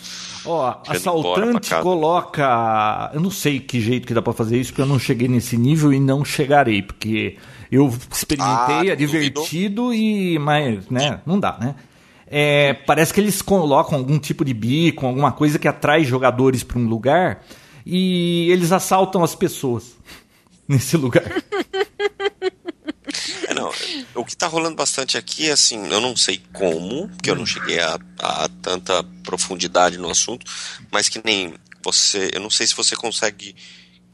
Ó, assaltante coloca. Eu não sei que jeito que dá pra fazer isso, porque eu não cheguei nesse nível e não chegarei, porque eu experimentei, Ah, é divertido e. Mas, né? Não dá, né? É, parece que eles colocam algum tipo de bico, alguma coisa que atrai jogadores pra um lugar e eles assaltam as pessoas nesse lugar. É, não, o que tá rolando bastante aqui, assim, eu não sei como, porque eu não cheguei a, a tanta profundidade no assunto, mas que nem você, eu não sei se você consegue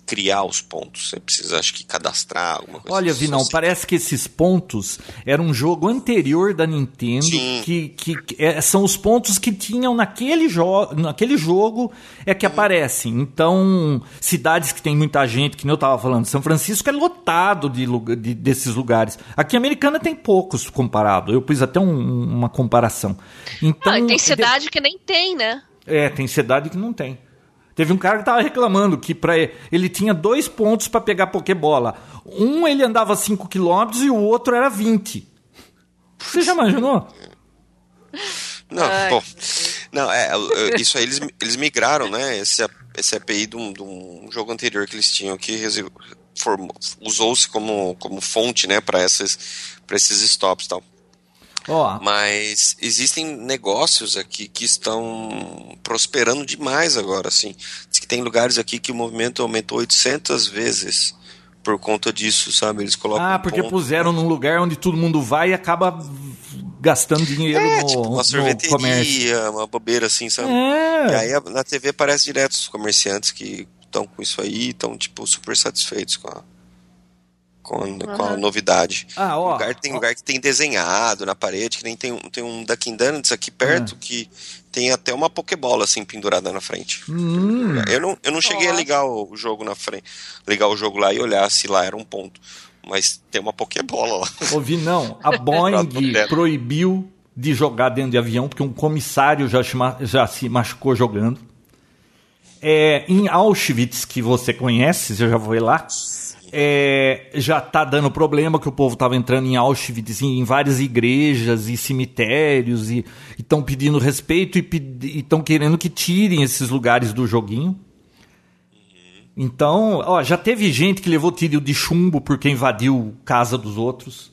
criar os pontos, você precisa, acho que, cadastrar alguma coisa Olha, assim. Vinão, parece que esses pontos era um jogo anterior da Nintendo, Sim. que, que, que, é, são os pontos que tinham naquele, jo naquele jogo é que aparecem. Então, cidades que tem muita gente, que nem eu tava falando, São Francisco é lotado de, de- desses lugares. Aqui, Americana tem poucos comparado. Eu pus até um- uma comparação. Então, Ah, e tem de- cidade que nem tem, né? é, tem cidade que não tem. Teve um cara que tava reclamando que pra ele, ele tinha dois pontos pra pegar Pokébola. Um ele andava 5 km e o outro era 20. Você já imaginou? Não, Ai. bom. Não, é, isso aí eles, eles migraram, né? Esse, esse API de um, de um jogo anterior que eles tinham que usou-se como, como fonte, né, para esses, pra esses stops e tal. Ó, Mas existem negócios aqui que estão prosperando demais agora, assim. Diz que tem lugares aqui que o movimento aumentou 800 vezes por conta disso, sabe? Eles colocam ah, porque ponto- puseram num lugar onde todo mundo vai e acaba gastando dinheiro É, no, tipo uma no comércio. sorveteria, uma bobeira assim, sabe? É. E aí na TV aparece direto os comerciantes que estão com isso aí, estão tipo super satisfeitos com a com a, com a novidade. Ah, ó, lugar, tem ó. lugar que tem desenhado na parede, que nem tem, um- tem um Dunkin' Donuts aqui perto que tem até uma Pokébola assim pendurada na frente. Hum, Eu não, eu não cheguei a ligar o jogo na frente, ligar o jogo lá e olhar se lá era um ponto. Mas tem uma Pokébola lá. ouvi não. A Boeing Direto. proibiu de jogar dentro de avião porque um comissário já, já se machucou jogando. É, em Auschwitz, que você conhece, você já foi lá, é, já tá dando problema que o povo tava entrando em Auschwitz, em várias igrejas e cemitérios e estão pedindo respeito e estão querendo que tirem esses lugares do joguinho. Então, ó, já teve gente que levou tiro de chumbo porque invadiu casa dos outros.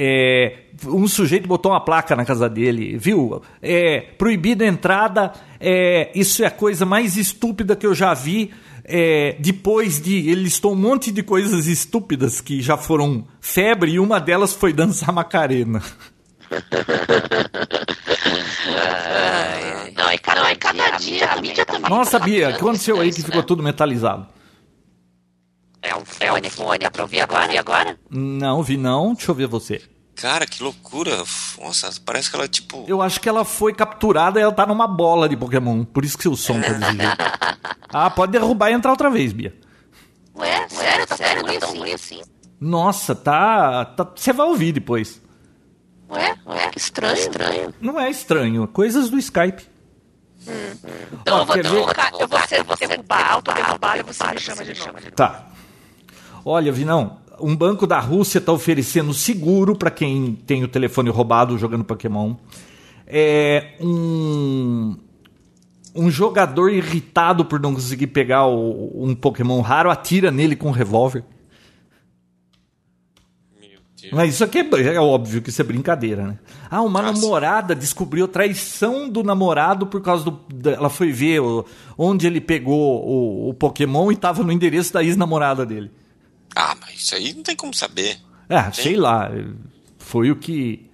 É, um sujeito botou uma placa na casa dele, viu? É, proibida a entrada, é, isso é a coisa mais estúpida que eu já vi. É, depois de. Ele listou um monte de coisas estúpidas que já foram febre e uma delas foi dançar Macarena. não, é cada, não, é cada dia, a mídia também. Nossa, Bia, o que aconteceu aí que ficou tudo metalizado? É um fone, é um fone, dá pra ouvir agora e agora? Não, vi não, deixa eu ver você. Cara, que loucura. Nossa, parece que ela, tipo. Eu acho que ela foi capturada e ela tá numa bola de Pokémon. Por isso que o som tá desse jeito. Ah, pode derrubar e entrar outra vez, Bia. Ué, sério, tá sério, tá tão ruim assim. Nossa, tá. tá você vai ouvir depois. Ué, ué, que estranho, estranho. Não é estranho, coisas do Skype. Então Ó, eu vou quer ver? derrubar, eu vou ser- derrubar, auto-derrubar e você me chama de novo. Tá. Olha, Vinão, um banco da Rússia está oferecendo seguro para quem tem o telefone roubado jogando Pokémon. É um um jogador irritado por não conseguir pegar o- um Pokémon raro atira nele com um revólver. Mas isso aqui é, é óbvio que isso é brincadeira, né? Ah, uma Nossa. namorada descobriu traição do namorado por causa do. da- Ela foi ver o- onde ele pegou o, o Pokémon e tava no endereço da ex-namorada dele. Ah, mas isso aí não tem como saber. Ah, sei lá. Foi o que.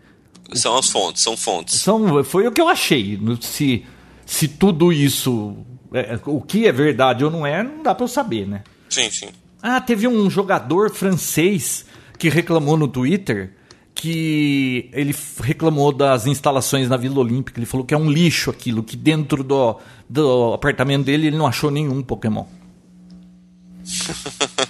São as fontes, são fontes. São, foi o que eu achei. Se, se tudo isso. é, o que é verdade ou não é, não dá pra eu saber, né? Sim, sim. Ah, teve um jogador francês que reclamou no Twitter que ele reclamou das instalações na Vila Olímpica. Ele falou que é um lixo aquilo, que dentro do, do apartamento dele ele não achou nenhum Pokémon.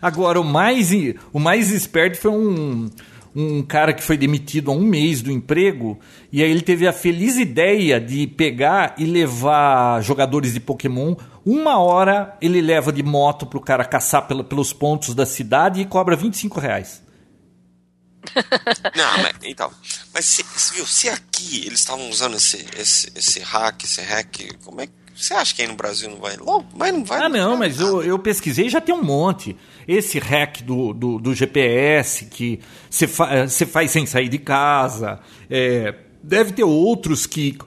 Agora, o mais, o mais esperto foi um, um cara que foi demitido há um mês do emprego e aí ele teve a feliz ideia de pegar e levar jogadores de Pokémon. Uma hora ele leva de moto pro cara caçar pela- pelos pontos da cidade e cobra 25 reais. Não, mas então. Mas se, se, viu, se aqui eles estavam usando esse, esse, esse hack, esse hack, como é que. Você acha que aí no Brasil não vai? Bom, mas não vai. Ah, não, mas eu, eu pesquisei e já tem um monte. Esse hack do, do, do GPS que você fa você faz sem sair de casa. É, deve ter outros que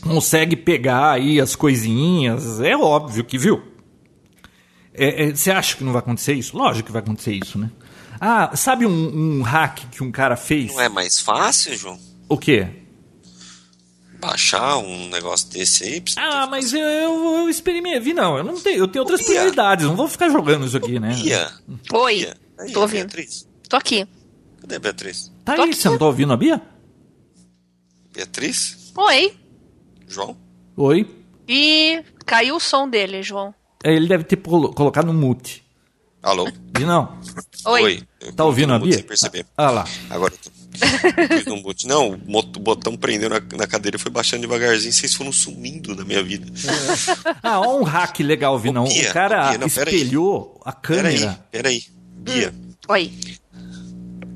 consegue pegar aí as coisinhas. É óbvio que, viu? É, é, Você acha que não vai acontecer isso? Lógico que vai acontecer isso, né? Ah, sabe um, um hack que um cara fez? Não é mais fácil, João? O quê? Baixar um negócio desse aí? Ah, ter- mas eu, eu, eu experimentei. Vi, não, eu não tenho. Eu tenho outras Bia. prioridades. Não vou ficar jogando isso aqui, né? Bia. Oi, Bia. Aí, tô ouvindo. Beatriz. tô aqui. Cadê a Beatriz? Tá Tô aí, aqui. você não tá ouvindo a Bia? Beatriz? Oi. João? Oi. E caiu o som dele, João. É, Ele deve ter colo- colocado no mute. Alô? Vi, não. Oi. Eu Tá ouvindo a Bia? Sem perceber. Ah lá. Agora eu tô. Fiz um. Não, o botão prendeu na, na cadeira e foi baixando devagarzinho. Vocês foram sumindo da minha vida. Ah, ó um hack legal, vi, não. Bia, O cara Bia, não, peraí. espelhou a Peraí, câmera. peraí. Bia, Oi.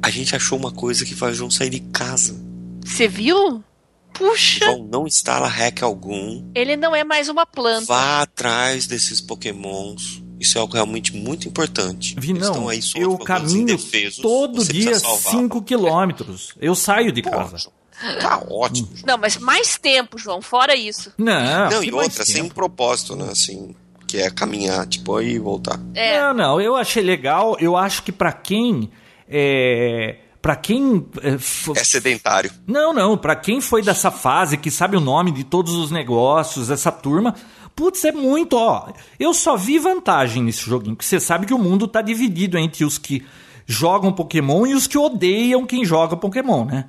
a gente achou uma coisa que faz o João sair de casa. Você viu? Puxa, João, não instala hack algum. ele não é mais uma planta. Vá atrás desses pokémons. Isso é algo realmente muito importante. Vi, Eles não. aí Eu caminho indefesos. todo Você dia precisa salvar. 5 quilômetros. Eu saio de Pô, casa. Tá ótimo. João. Não, mas mais tempo, João, fora isso. Não, Não, e outra, sem um propósito, né? Assim, que é caminhar, tipo, aí e voltar. É. Não, não, eu achei legal. Eu acho que pra quem. É, para quem. é, f- É sedentário. Não, não, pra quem foi dessa fase, que sabe o nome de todos os negócios, essa turma, putz, é muito, ó. Eu só vi vantagem nesse joguinho, porque você sabe que o mundo tá dividido entre os que jogam Pokémon e os que odeiam quem joga Pokémon, né?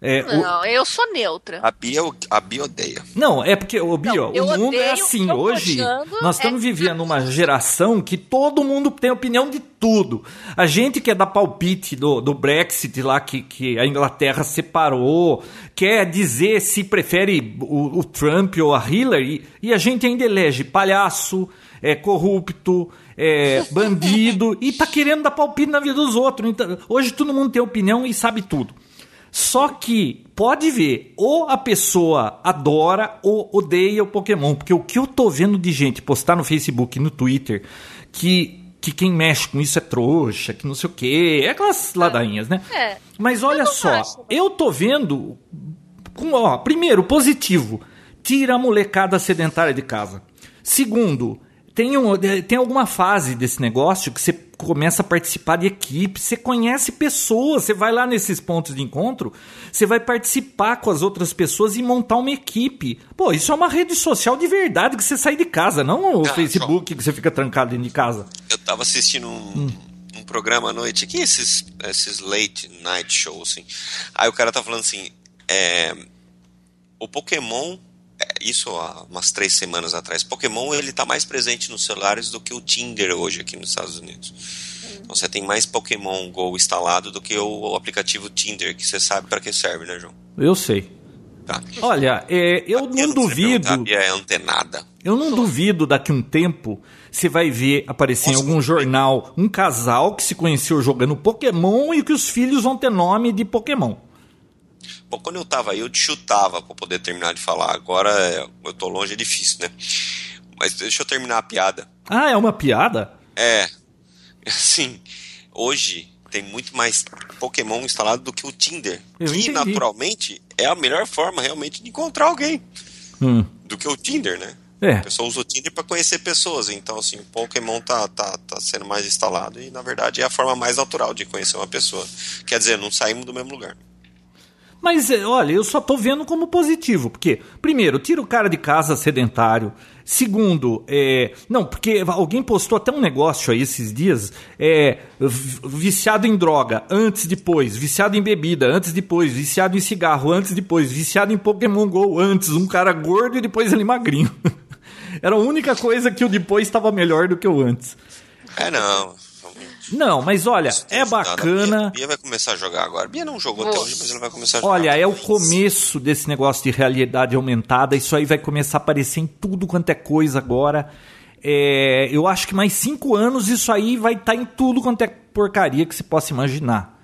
É, o- Não, eu sou neutra. A Bia, a Bia odeia. Não, é porque, ô, Bio, Não, o mundo é odeio, assim. tô Hoje, nós é- estamos vivendo uma geração que todo mundo tem opinião de tudo. A gente quer dar palpite do, do Brexit lá, que, que a Inglaterra separou, quer dizer se prefere o, o Trump ou a Hillary, e a gente ainda elege palhaço, é corrupto, é, bandido, e tá querendo dar palpite na vida dos outros. Então, hoje todo mundo tem opinião e sabe tudo. Só que pode ver, ou a pessoa adora ou odeia o Pokémon, porque o que eu tô vendo de gente postar no Facebook, no Twitter, que que quem mexe com isso é trouxa, que não sei o quê, é aquelas ladainhas, né? É. Mas olha Eu só, acho. eu tô vendo, com, ó, primeiro, positivo, tira a molecada sedentária de casa. Segundo, tem, um, tem alguma fase desse negócio que você começa a participar de equipe, você conhece pessoas, você vai lá nesses pontos de encontro, você vai participar com as outras pessoas e montar uma equipe. Pô, isso é uma rede social de verdade que você sai de casa, não o Ah, Facebook que você fica trancado dentro de casa. Eu tava assistindo um, um programa à noite aqui, esses, esses late night shows, assim. Aí o cara tá falando assim, é, o Pokémon, isso há umas três semanas atrás, Pokémon ele tá mais presente nos celulares do que o Tinder hoje aqui nos Estados Unidos. Então você tem mais Pokémon GO instalado do que o, o aplicativo Tinder, que você sabe para que serve, né, João? Eu sei. Tá. Olha, é, eu não duvido. É antenada. Eu não duvido daqui um tempo você vai ver aparecer em Nossa, algum jornal um casal que se conheceu jogando Pokémon e que os filhos vão ter nome de Pokémon. Bom, quando eu tava aí, eu te chutava pra poder terminar de falar. Agora é, eu tô longe, é difícil, né? Mas deixa eu terminar a piada. Ah, é uma piada? É, assim, hoje tem muito mais Pokémon instalado do que o Tinder. Eu que, entendi. naturalmente, é a melhor forma realmente de encontrar alguém. Hum. Do que o Tinder, né? É. A pessoa usa o Tinder pra conhecer pessoas. Então, assim, o Pokémon tá, tá, tá sendo mais instalado. E, na verdade, é a forma mais natural de conhecer uma pessoa. Quer dizer, não saímos do mesmo lugar. Mas é, olha, eu só tô vendo como positivo, porque primeiro, tira o cara de casa sedentário. Segundo, é, não, porque alguém postou até um negócio aí esses dias, é, viciado em droga, antes, depois, viciado em bebida, antes, depois, viciado em cigarro, antes, depois, viciado em Pokémon GO, antes, um cara gordo e depois ele magrinho. Era a única coisa que o depois estava melhor do que o antes. É, não. Não, mas olha, é Nada. A bacana. Bia, Bia vai começar a jogar agora. Bia não jogou até hoje, mas ela vai começar a jogar. Olha, é o começo desse negócio de realidade aumentada. Isso aí vai começar a aparecer em tudo quanto é coisa agora. É, eu acho que mais cinco anos isso aí vai estar em tudo quanto é porcaria que se possa imaginar.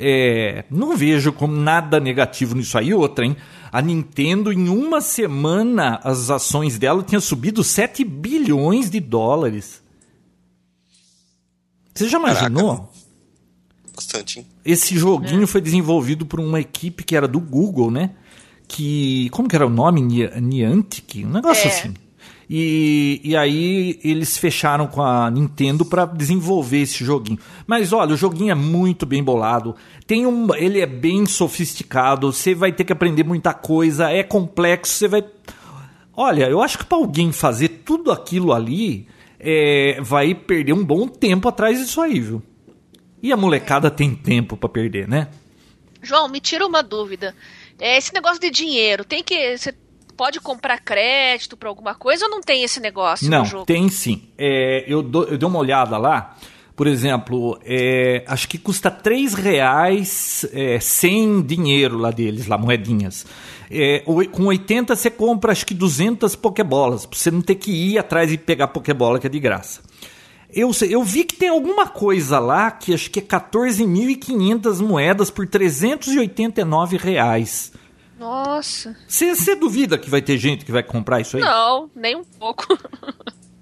É, não vejo como nada negativo nisso aí. Outra, hein? A Nintendo, em uma semana, as ações dela tinham subido 7 bilhões de dólares. Você já imaginou? Bastante, hein? Esse joguinho foi desenvolvido por uma equipe que era do Google, né? Que. Como que era o nome? Nia- Niantic? Um negócio É. assim. E, e aí eles fecharam com a Nintendo para desenvolver esse joguinho. Mas olha, o joguinho é muito bem bolado. Tem um, ele é bem sofisticado. Você vai ter que aprender muita coisa. É complexo. Você vai. Olha, eu acho que para alguém fazer tudo aquilo ali, é, vai perder um bom tempo atrás disso aí, viu? E a molecada tem tempo pra perder, né? João, me tira uma dúvida. É, esse negócio de dinheiro, tem que. Você pode comprar crédito pra alguma coisa ou não tem esse negócio Não, no tem sim. É, eu, dou- eu dei uma olhada lá. Por exemplo, é, acho que custa 3 reais é, sem dinheiro lá deles, lá, moedinhas. É, com 80 você compra acho que 200 pokebolas, pra você não ter que ir atrás e pegar pokebola que é de graça. Eu, sei- eu vi que tem alguma coisa lá que acho que é 14.500 moedas por 389 reais. Nossa. Você duvida que vai ter gente que vai comprar isso aí? Não, nem um pouco.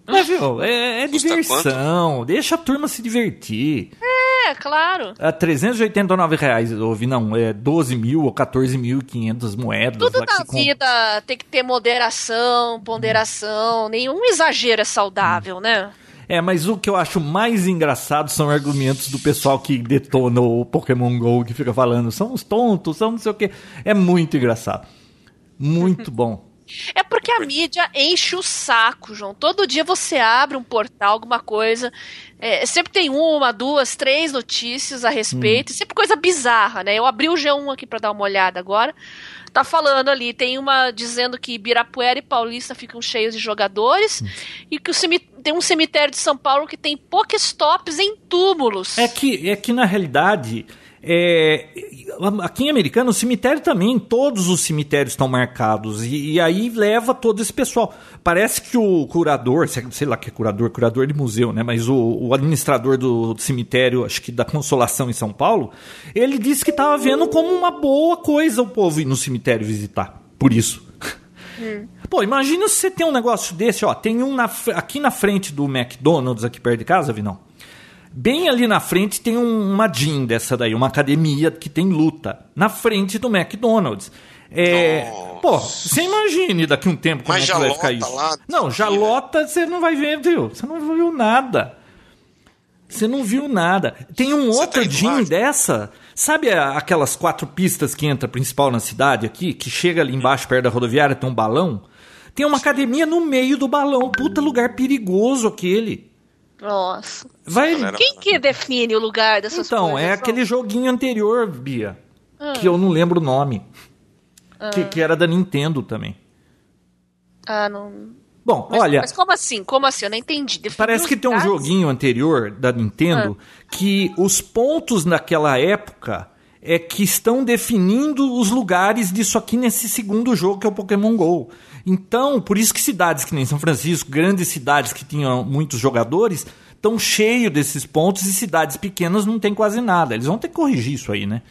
Mas, viu, é, é diversão. Deixa a turma se divertir. É, claro. É 389 reais, ouvi, não, é 12 mil ou 14.500 moedas. Tudo lá que na compra. vida tem que ter moderação, ponderação. Nenhum exagero é saudável, né? É, mas o que eu acho mais engraçado são argumentos do pessoal que detona o Pokémon GO, que fica falando, são uns tontos, são não sei o quê. É muito engraçado. Muito bom. É porque a mídia enche o saco, João. Todo dia você abre um portal, alguma coisa. é, sempre tem uma, duas, três notícias a respeito. Sempre coisa bizarra, né? Eu abri o G1 aqui pra dar uma olhada agora. Tá falando ali, tem uma dizendo que Ibirapuera e Paulista ficam cheios de jogadores e que tem um cemitério de São Paulo que tem Pokéstops em túmulos. É que, é que na realidade, É, aqui em Americana, o cemitério também, todos os cemitérios estão marcados. E, e, aí leva todo esse pessoal. Parece que o curador, sei lá que é curador, curador de museu, né? Mas o, o administrador do, do, cemitério, acho que da Consolação em São Paulo, ele disse que estava vendo como uma boa coisa o povo ir no cemitério visitar. Por isso. Hum. Pô, imagina se você tem um negócio desse, ó. Tem um na, aqui na frente do McDonald's, aqui perto de casa, Vinão. Bem ali na frente tem um, uma gym dessa daí, uma academia que tem luta. Na frente do McDonald's. É, pô, você imagine daqui um tempo como Mas é que vai ficar isso. Lá, não, já né? lota, você não vai ver, viu? Você não viu nada. Você não viu nada. Tem um você outro tá gym dessa. Sabe aquelas quatro pistas que entra principal na cidade aqui, que chega ali embaixo perto da rodoviária, tem um balão? Tem uma academia no meio do balão. Puta lugar perigoso aquele. Nossa. Vai... Quem que define o lugar dessas então, coisas? Então, é aquele joguinho anterior, Bia. Ah. Que eu não lembro o nome. Ah. Que, que era da Nintendo também. Ah, não. Bom, mas, olha. Mas como assim? Como assim? Eu não entendi. Define parece que tem um joguinho anterior da Nintendo ah. que os pontos naquela época é que estão definindo os lugares disso aqui nesse segundo jogo que é o Pokémon GO. Então, por isso que cidades que nem São Francisco, grandes cidades que tinham muitos jogadores, estão cheios desses pontos e cidades pequenas não tem quase nada. Eles vão ter que corrigir isso aí, né?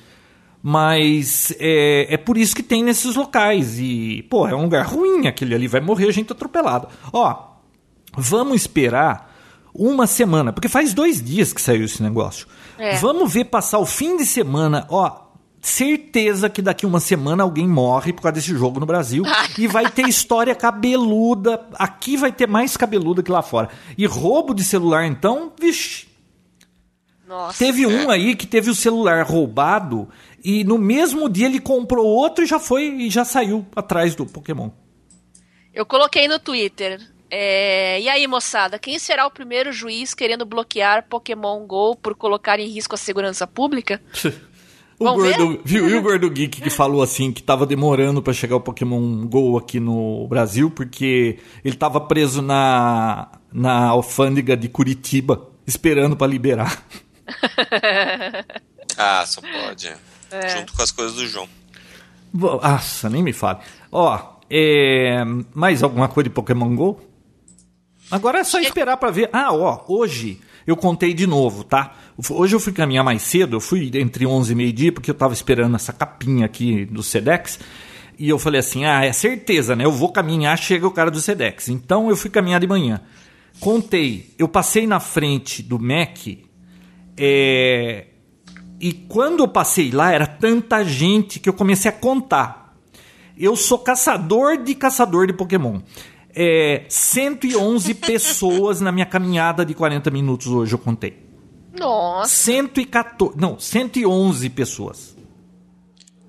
Mas é, é por isso que tem nesses locais. E, pô, é um lugar ruim aquele ali, vai morrer gente atropelada. Ó, vamos esperar uma semana, porque faz dois dias que saiu esse negócio. É. Vamos ver passar o fim de semana, ó certeza que daqui uma semana alguém morre por causa desse jogo no Brasil e vai ter história cabeluda. Aqui vai ter mais cabeluda que lá fora. E roubo de celular, então, vixi. Nossa. Teve um aí que teve o celular roubado e no mesmo dia ele comprou outro e já foi e já saiu atrás do Pokémon. Eu coloquei no Twitter. É... E aí, moçada, quem será o primeiro juiz querendo bloquear Pokémon GO por colocar em risco a segurança pública? O gordo, viu, e o Gordo Geek que falou assim que tava demorando para chegar o Pokémon GO aqui no Brasil porque ele tava preso na, na alfândega de Curitiba esperando para liberar. ah, só pode. É. Junto com as coisas do João. Nossa, nem me fale. Ó, é... mais alguma coisa de Pokémon GO? Agora é só esperar para ver. Ah, ó, hoje eu contei de novo, tá? Hoje eu fui caminhar mais cedo, eu fui entre 11 e meio-dia, porque eu estava esperando essa capinha aqui do Sedex. E eu falei assim: ah, é certeza, né? Eu vou caminhar, chega o cara do Sedex. Então eu fui caminhar de manhã. Contei, eu passei na frente do Mac. É, e quando eu passei lá, era tanta gente que eu comecei a contar. Eu sou caçador de caçador de Pokémon é, 111 pessoas na minha caminhada de 40 minutos hoje, eu contei. Nossa. 114. Não, 111 pessoas.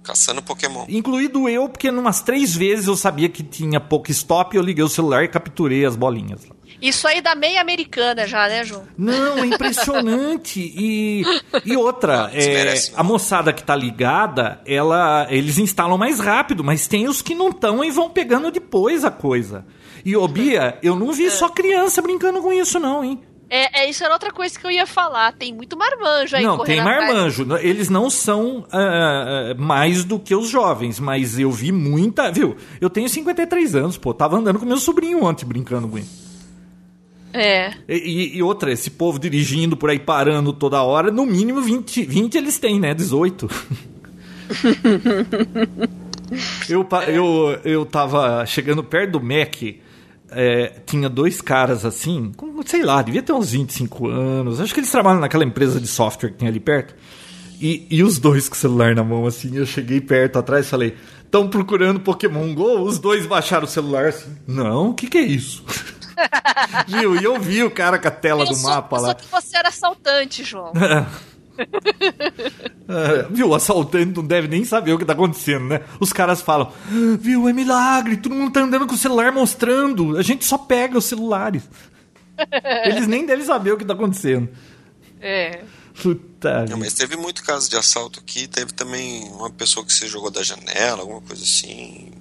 Caçando Pokémon. Incluído eu, porque umas três vezes eu sabia que tinha stop, eu liguei o celular e capturei as bolinhas. Isso aí da meia americana já, né, João? Não, é impressionante. e, e outra, é, a moçada que tá ligada, ela, eles instalam mais rápido, mas tem os que não estão e vão pegando depois a coisa. E, ô Bia, eu não vi é. só criança brincando com isso, não, hein? É, é, isso era outra coisa que eu ia falar. Tem muito marmanjo aí Não, tem marmanjo. Eles não são uh, mais do que os jovens, mas eu vi muita. Viu? Eu tenho 53 anos, pô. Tava andando com meu sobrinho ontem brincando com ele. É. E, e, outra, esse povo dirigindo por aí parando toda hora, no mínimo 20, 20 eles têm, né? 18. eu, eu, eu tava chegando perto do Mac é, tinha dois caras assim, com, sei lá, devia ter uns 25 anos. Acho que eles trabalham naquela empresa de software que tem ali perto. E, e os dois com o celular na mão, assim. Eu cheguei perto atrás e falei: estão procurando Pokémon Go? Os dois baixaram o celular assim. Não, o que, que é isso? Viu? E eu vi o cara com a tela eu do sou, mapa lá. Só que você era assaltante, João. É, viu, o assaltante não deve nem saber o que tá acontecendo, né? Os caras falam, viu, é milagre, todo mundo tá andando com o celular mostrando, a gente só pega os celulares. Eles nem devem saber o que tá acontecendo. É. Puta. Não, mas teve muito caso de assalto aqui, teve também uma pessoa que se jogou da janela, alguma coisa assim.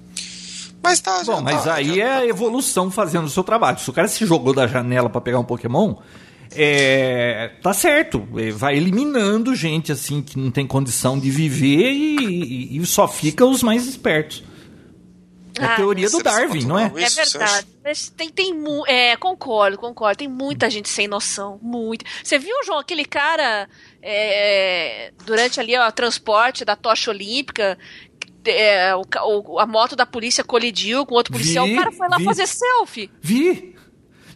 Mas tá, Bom, mas tá, aí é a evolução fazendo o seu trabalho. Se o cara se jogou da janela para pegar um Pokémon, é, tá certo, é, vai eliminando gente assim que não tem condição de viver e, e- e só fica os mais espertos. É a Ah, teoria do precisa Darwin, não é? É verdade. Mas tem, tem mu- é, concordo, concordo. Tem muita gente sem noção. Muito. Você viu, João, aquele cara é, durante ali ó, o transporte da tocha olímpica? é, o- a moto da polícia colidiu com outro policial. Vi, o cara foi lá vi. fazer selfie. Vi.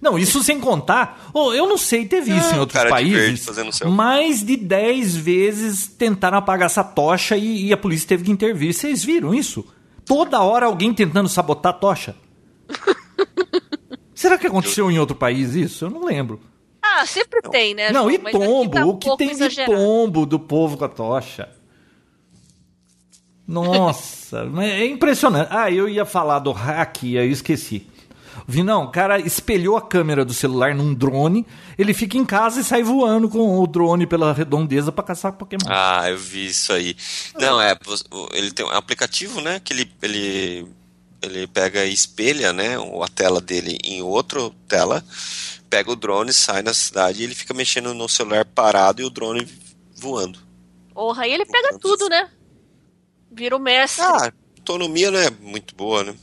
Não, isso sem contar. Oh, eu não sei, teve isso em outros cara de verde países. fazendo selfie. Mais de 10 vezes tentaram apagar essa tocha e, e a polícia teve que intervir. Vocês viram isso? Toda hora alguém tentando sabotar a tocha. Será que aconteceu em outro país isso? Eu não lembro. Ah, sempre tem, né? não, João? e aqui tombo? tá um o que tem de exagerado. tombo do povo com a tocha? Nossa, é impressionante. Ah, eu ia falar do hack, aí eu esqueci. Vinão, o cara espelhou a câmera do celular num drone, ele fica em casa e sai voando com o drone pela redondeza pra caçar Pokémon. Ah, eu vi isso aí. Não, é, ele tem um aplicativo, né, que ele, ele, ele pega e espelha, né, a tela dele em outra tela, pega o drone, sai na cidade e ele fica mexendo no celular parado e o drone voando. Porra, aí ele pega tudo, né? Vira o mestre. Ah, a autonomia não é muito boa, né?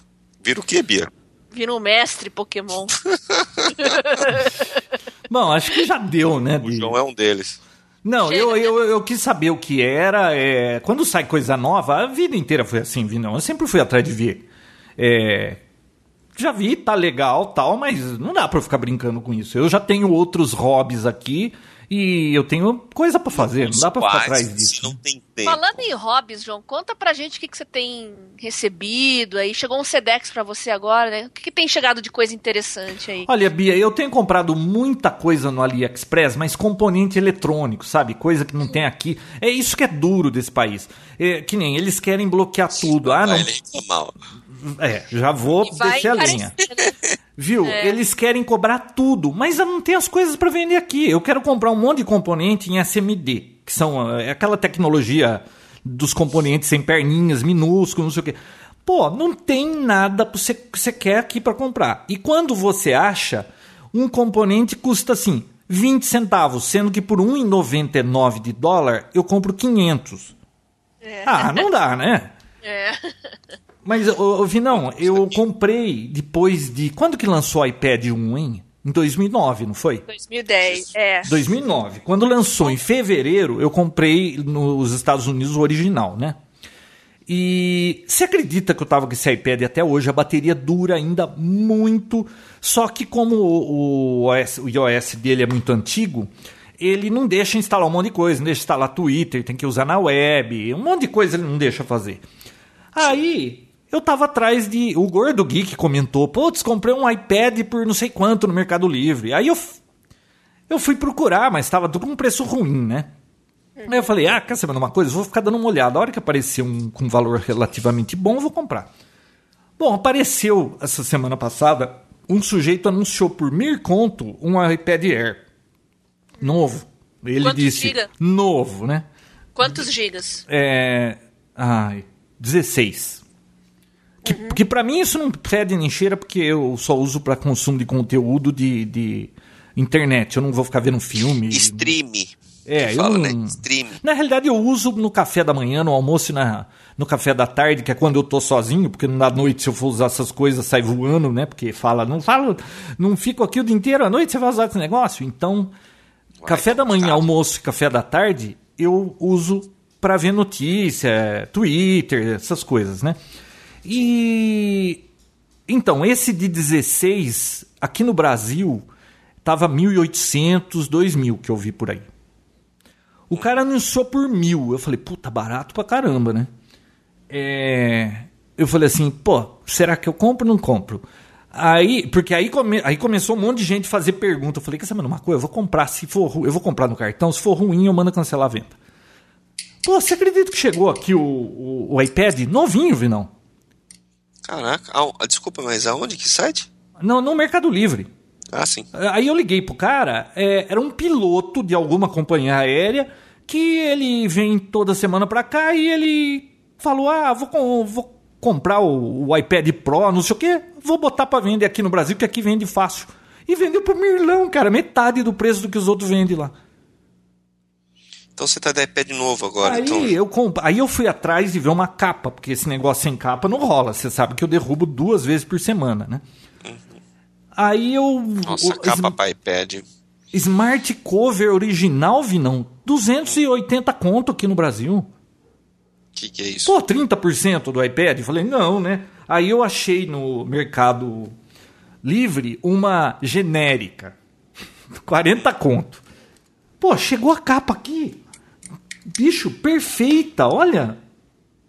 Vira o que, Bia? Vira o mestre Pokémon. Bom, acho que já deu, né? O João é um deles. Não, Chega, eu, né? eu, eu quis saber o que era. é, quando sai coisa nova, a vida inteira foi assim, Vinão. Eu sempre fui atrás de ver. É, já vi, tá legal tal, mas não dá pra eu ficar brincando com isso. Eu já tenho outros hobbies aqui e eu tenho coisa pra fazer. Não dá pra ficar atrás disso. não tem tempo. Falando em hobbies, João, conta pra gente o que, que você tem recebido aí. Chegou um Sedex pra você agora, né? O que, que tem chegado de coisa interessante aí? Olha, Bia, eu tenho comprado muita coisa no AliExpress, mas componente eletrônico, sabe? Coisa que não tem aqui. É isso que é duro desse país. É, que nem eles querem bloquear tudo. Ah, não. Ele reclamar. É, já vou descer a linha. Viu? É. Eles querem cobrar tudo, mas eu não tenho as coisas para vender aqui. Eu quero comprar um monte de componente em SMD, que são é, aquela tecnologia dos componentes sem perninhas, minúsculos, não sei o quê. Pô, não tem nada que você, que você quer aqui para comprar. E quando você acha, um componente custa assim, 20 centavos, sendo que por 1,99 de dólar eu compro 500. Ah, não dá, né? É. Mas, ô, ô, Vinão, eu comprei depois de. Quando que lançou o iPad 1, hein? Em 2009, não foi? 2010, é. 2009. Quando lançou em fevereiro, eu comprei nos Estados Unidos o original, né? E você acredita que eu tava com esse iPad até hoje? A bateria dura ainda muito. Só que como o, o OS o iOS dele é muito antigo, ele não deixa instalar um monte de coisa. Não deixa instalar Twitter, tem que usar na web. Um monte de coisa ele não deixa fazer. Aí eu tava atrás de. O Gordo Geek comentou: Putz, comprei um iPad por não sei quanto no Mercado Livre. Aí eu, eu fui procurar, mas tava tudo com preço ruim, né? Aí eu falei: Ah, quer saber de uma coisa? Vou ficar dando uma olhada. A hora que aparecer um com valor relativamente bom, eu vou comprar. Bom, apareceu essa semana passada um sujeito anunciou por mil conto um iPad Air novo. Ele Quantos disse giga? novo, né? Quantos gigas? É. Ai, 16. Que, que para mim isso não fede nem cheira, porque eu só uso para consumo de conteúdo de, de internet. Eu não vou ficar vendo filme. Stream. É, eu fala, não... né? Stream. Na realidade, eu uso no café da manhã, no almoço e na, no café da tarde, que é quando eu tô sozinho, porque na noite, se eu for usar essas coisas, sai voando, né? Porque fala, não falo, não fico aqui o dia inteiro, à noite você vai usar esse negócio. Então, café da manhã, almoço e café da tarde, eu uso para ver notícia, Twitter, essas coisas, né? E então, esse de 16, aqui no Brasil, tava 1.800, 2.000 que eu vi por aí. O cara anunciou por mil. Eu falei, puta, barato pra caramba, né? É, Eu falei assim, pô, será que eu compro ou não compro? Aí, porque aí, come... aí começou um monte de gente fazer pergunta. Eu falei, quer saber uma coisa? Eu vou comprar, se for ru- eu vou comprar no cartão, se for ruim, eu mando cancelar a venda. Pô, você acredita que chegou aqui o, o, o iPad novinho, Vinão? Caraca, ah, desculpa, mas aonde? Que site? Não, no Mercado Livre. Ah, sim. Aí eu liguei pro cara, é, era um piloto de alguma companhia aérea que ele vem toda semana pra cá e ele falou: Ah, vou, com- vou comprar o, o iPad Pro, não sei o quê, vou botar pra vender aqui no Brasil, que aqui vende fácil. E vendeu pro Mirlão, cara, metade do preço do que os outros vendem lá. Então você tá de iPad novo agora. Aí então... eu comp... aí eu fui atrás e ver uma capa, porque esse negócio sem capa não rola. Você sabe que eu derrubo duas vezes por semana, né? Aí eu. Nossa, o- capa para iPad. Smart Cover original, Vinão. 280 conto aqui no Brasil. O que, que é isso? Pô, 30% do iPad? Eu Falei, não, né? Aí eu achei no Mercado Livre uma genérica. 40 conto. Pô, chegou a capa aqui. Bicho, perfeita, olha.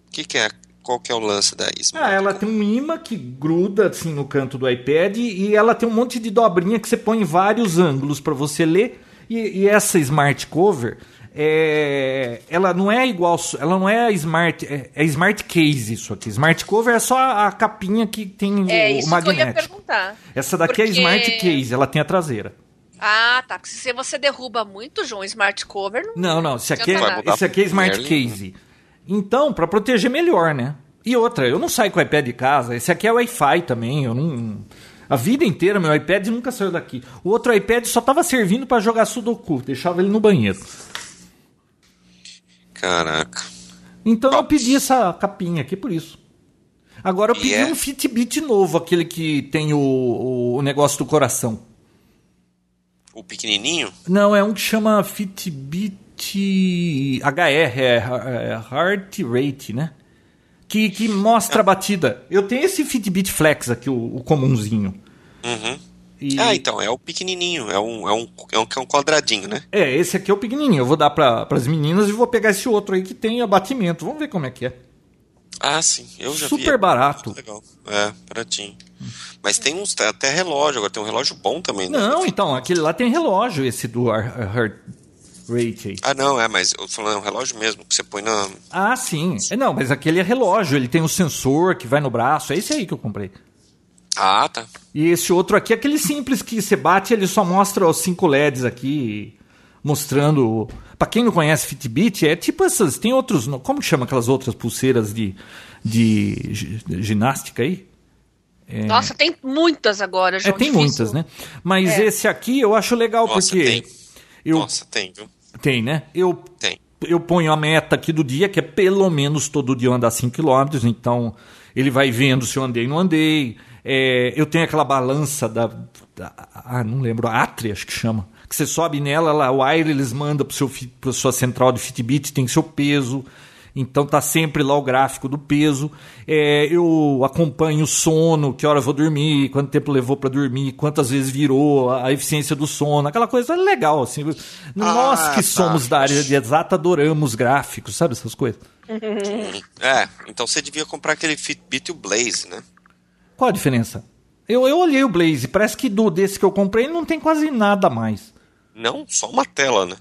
O que, que é? Qual que é o lance da Smart? Ah, ela tem um imã que gruda assim no canto do iPad e ela tem um monte de dobrinha que você põe em vários ângulos para você ler. E, e essa Smart Cover, é, ela não é igual, ela não é a Smart, é, é Smart Case isso aqui. Smart Cover é só a, capinha que tem É o, isso que eu ia magnético. perguntar. Essa daqui é Porque- Smart Case, ela tem a traseira. Ah, tá. porque Se você derruba muito, João, smart cover, não. Não, não, esse aqui, é, esse aqui é Smart Merlin. Case. Então, para proteger melhor, né? E outra, eu não saio com o iPad de casa. Esse aqui é Wi-Fi também. Eu não. A vida inteira meu iPad nunca saiu daqui. O outro iPad só tava servindo para jogar Sudoku. Deixava ele no banheiro. Caraca. Então eu pedi essa capinha aqui por isso. Agora eu pedi é? um Fitbit novo, aquele que tem o, o negócio do coração. O pequenininho? Não, é um que chama Fitbit HR, é, é Heart Rate, né? Que, que mostra a batida. Eu tenho esse Fitbit Flex aqui, o, o comumzinho. Uhum. E- Ah, então, é o pequenininho. É um, é um, é um, é um quadradinho, né? É, esse aqui é o pequenininho. Eu vou dar para as meninas e vou pegar esse outro aí que tem abatimento. Vamos ver como é que é. Ah, sim. Eu já vi. Super É barato. Legal. É, baratinho. Mas tem uns, até relógio. Agora tem um relógio bom também, né? Não, então, aquele lá tem relógio, esse do Heart Rate aí. Ah, não, é, mas eu falando, é um relógio mesmo, que você põe na. Ah, sim. É, Não, mas aquele é relógio, ele tem o sensor que vai no braço. É esse aí que eu comprei. Ah, tá. E esse outro aqui é aquele simples que você bate, ele só mostra os cinco LEDs aqui, mostrando. Pra quem não conhece Fitbit, é tipo essas. Tem outros. Como que chama aquelas outras pulseiras de, de gi- ginástica aí? Nossa, tem muitas agora, É, João. tem difícil. muitas, né? Mas É. esse aqui eu acho legal Nossa, porque. tem. Eu, Nossa, tem, viu? Tem, né? Eu Tem. eu ponho a meta aqui do dia, que é pelo menos todo dia eu andar 5 km, então ele vai vendo se eu andei ou não andei. É, eu tenho aquela balança da, da- Ah, não lembro, a Atria, acho que chama. Que você sobe nela, lá, o wireless manda para sua central de Fitbit, tem seu peso. Então tá sempre lá o gráfico do peso. É, eu acompanho o sono, que hora eu vou dormir, quanto tempo levou para dormir, quantas vezes virou, a, a eficiência do sono, aquela coisa legal. Assim. Nós que tá. somos da área de exata adoramos gráficos, sabe essas coisas? É, então você devia comprar aquele Fitbit e o Blaze, né? Qual a diferença? Eu, eu olhei o Blaze, parece que do desse que eu comprei não tem quase nada mais. Não, só uma tela, né?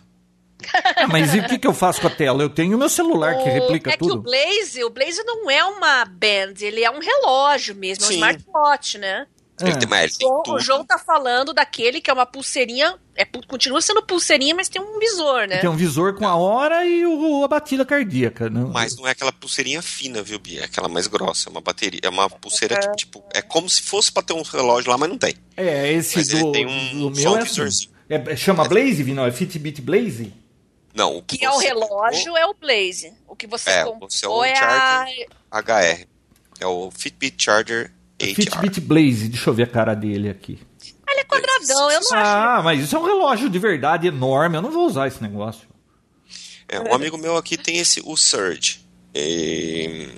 Ah, mas e o que, que eu faço com a tela? Eu tenho o meu celular que O- replica é que o tudo. Blaze, o Blaze não é uma band, ele é um relógio mesmo, é um Sim. smartwatch, né? Ele É. tem, mas ele O João, o tudo. João tá falando daquele que é uma pulseirinha, é, continua sendo pulseirinha, mas tem um visor, né? Tem um visor com a hora e o, a batida cardíaca. Não, Mas não é aquela pulseirinha fina, viu, Bia? É aquela mais grossa. É uma bateria. É uma pulseira que, tipo, é como se fosse pra ter um relógio lá, mas não tem. É, esse Mas ele do, tem um- do só meu um é assim. visorzinho. É, chama Blaze, Vinão? É Fitbit Blaze? Não, o Que é o relógio, é o Blaze. O que você É, comprou você é o é a... Charger. comprou HR. É o Fitbit Charger HR. Fitbit Blaze, deixa eu ver a cara dele aqui. Ele é quadradão, eu não acho. Ah, mas isso é um relógio de verdade enorme, eu não vou usar esse negócio. É, um amigo meu aqui tem esse, o Surge. E...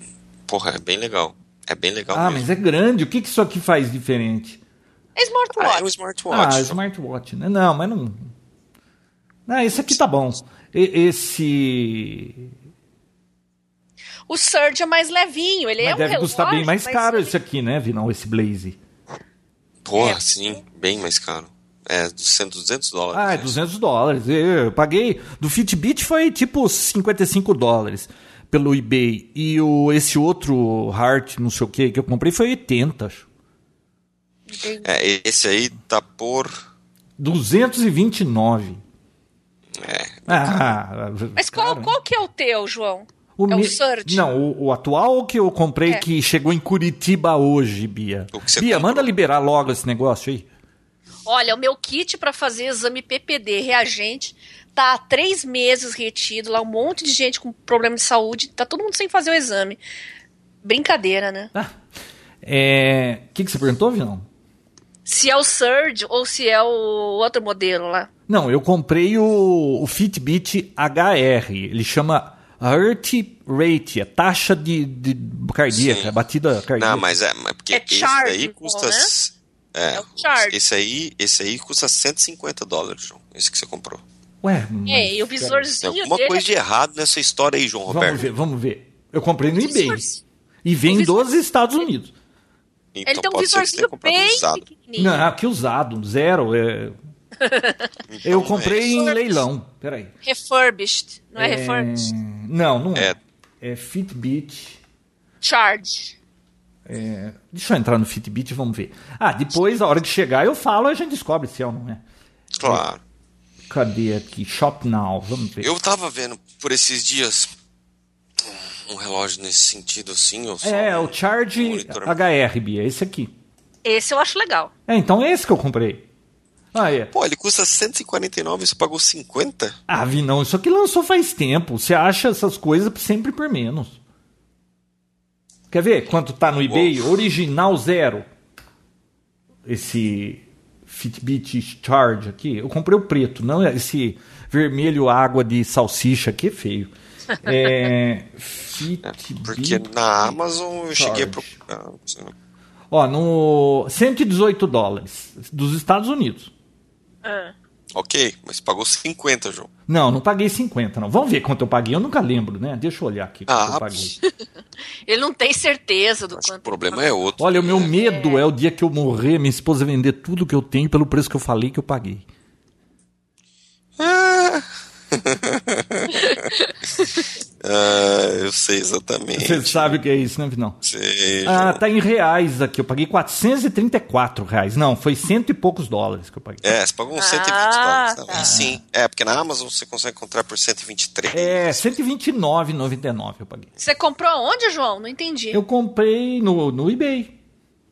Porra, é bem legal. É bem legal Ah, mesmo. mas é grande, o que, que isso aqui faz diferente? É smartwatch. Ah, é um smartwatch. Ah, smartwatch, né? Não, mas não. Ah, esse aqui tá bom. E- esse. O Surge é mais levinho, ele Mas é um deve relógio, custar bem mais caro esse aqui, né, Vinão? Esse Blaze. Porra, É. sim, bem mais caro. É, 200, 200 dólares. Ah, é né? 200 dólares. Eu paguei. Do Fitbit foi tipo 55 dólares pelo eBay. E o, esse outro Heart, não sei o que, que eu comprei foi 80, acho. É, esse aí tá por... 229. É, Ah, Mas qual, cara. qual que é o teu, João? é me- o Surge? Não, o, o atual que eu comprei que chegou em Curitiba hoje, Bia. O que você Bia, comprou? manda liberar logo esse negócio aí. Olha, o meu kit pra fazer exame PPD reagente tá há três meses retido lá, um monte de gente com problema de saúde, tá todo mundo sem fazer o exame. Brincadeira, né? Ah, é... O que, que você perguntou, Vinão? Se é o Surge ou se é o outro modelo lá. Não, eu comprei o, o Fitbit HR. Ele chama Heart Rate, é taxa de, de cardíaca, Sim. batida cardíaca. Não, mas é, mas porque É esse charge, aí então, custa. né? É, É o charge. esse aí, esse aí custa 150 dólares, João. Esse que você comprou. Ué, É, e o mas, Tem visorzinho alguma dele coisa de errado nessa história aí, João Vamos Roberto. ver, vamos ver. Eu comprei no é eBay. E vem dos Estados Unidos. Então Ele tem um visorzinho bem usado. pequenininho. Não, que usado, zero. é- Então, Eu comprei é em leilão. Peraí. Refurbished, não é, refurbished? Não, não é. É. É Fitbit. Charge. é, Deixa eu entrar no Fitbit e vamos ver. Ah, depois, a hora que chegar, eu falo a gente descobre se é ou não é. Claro. Cadê aqui? Shop Now, vamos ver. Eu tava vendo por esses dias um relógio nesse sentido assim, ou só É, um o Charge monitor. HR, Bia, esse aqui. Esse eu acho legal. É, então é esse que eu comprei. Ah, é. Pô, ele custa 149 e você pagou 50? Ah, Vi, não, isso aqui lançou faz tempo. Você acha essas coisas sempre por menos. Quer ver quanto tá no eBay? Original zero. Esse Fitbit Charge aqui. Eu comprei o preto, não esse vermelho água de salsicha aqui é feio. É, Fitbit. Porque na Amazon eu cheguei a Charge. procurar. Ó, no 118 dólares dos Estados Unidos. Ah. Ok, mas pagou 50, João. Não, não paguei 50, não. Vamos ver quanto eu paguei. Eu nunca lembro, né? Deixa eu olhar aqui quanto Ah, eu paguei. Ele não tem certeza do Acho que o quanto. problema é outro. Olha, o meu medo é o dia que eu morrer, minha esposa vender tudo que eu tenho pelo preço que eu falei que eu paguei. Ah, Ah, eu sei exatamente. Você sabe o que é isso, né, Vinão? Sei, Ah, tá em reais aqui. Eu paguei 434 reais. Não, foi cento e poucos dólares que eu paguei. É, você pagou uns 120 Ah, dólares. Tá? tá. Aí sim. É, porque na Amazon você consegue encontrar por 123. É, 129,99 eu paguei. Você comprou onde, João? Não entendi. Eu comprei no, no eBay.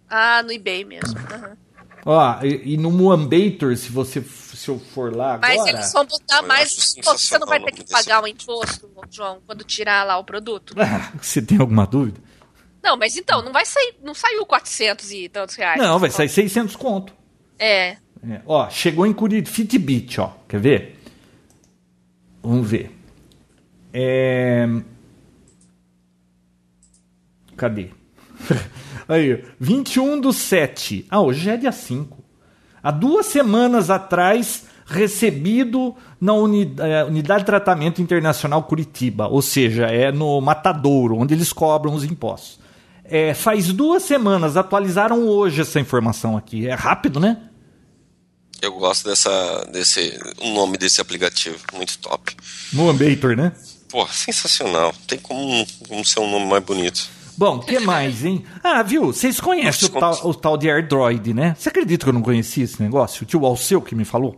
Ah, no eBay mesmo. Aham. Ó, e, e no Muambator, se você se eu for lá agora. Mas eles vão botar Eu mais. Você não vai ter que pagar o imposto, João, quando tirar lá o produto? Ah, Você tem alguma dúvida? Não, mas então, não vai sair. Não saiu 400 e tantos reais. Não, vai sair 600 conto. É. É, ó, chegou em Curitiba. Fitbit, ó. Quer ver? Vamos ver. É... Cadê? Aí, 21 do 7. Ah, hoje já é dia 5. Há duas semanas atrás, recebido na eh, Unidade de Tratamento Internacional Curitiba, ou seja, é no Matadouro, onde eles cobram os impostos. É, faz duas semanas, atualizaram hoje essa informação aqui. É rápido, né? Eu gosto dessa, desse, o nome desse aplicativo, muito top. Moambator, né? Pô, sensacional. Tem como, como ser um nome mais bonito. Bom, o que mais, hein? Ah, viu? Vocês conhecem o tal, o tal de AirDroid, né? Você acredita que eu não conhecia esse negócio? O tio Alceu que me falou?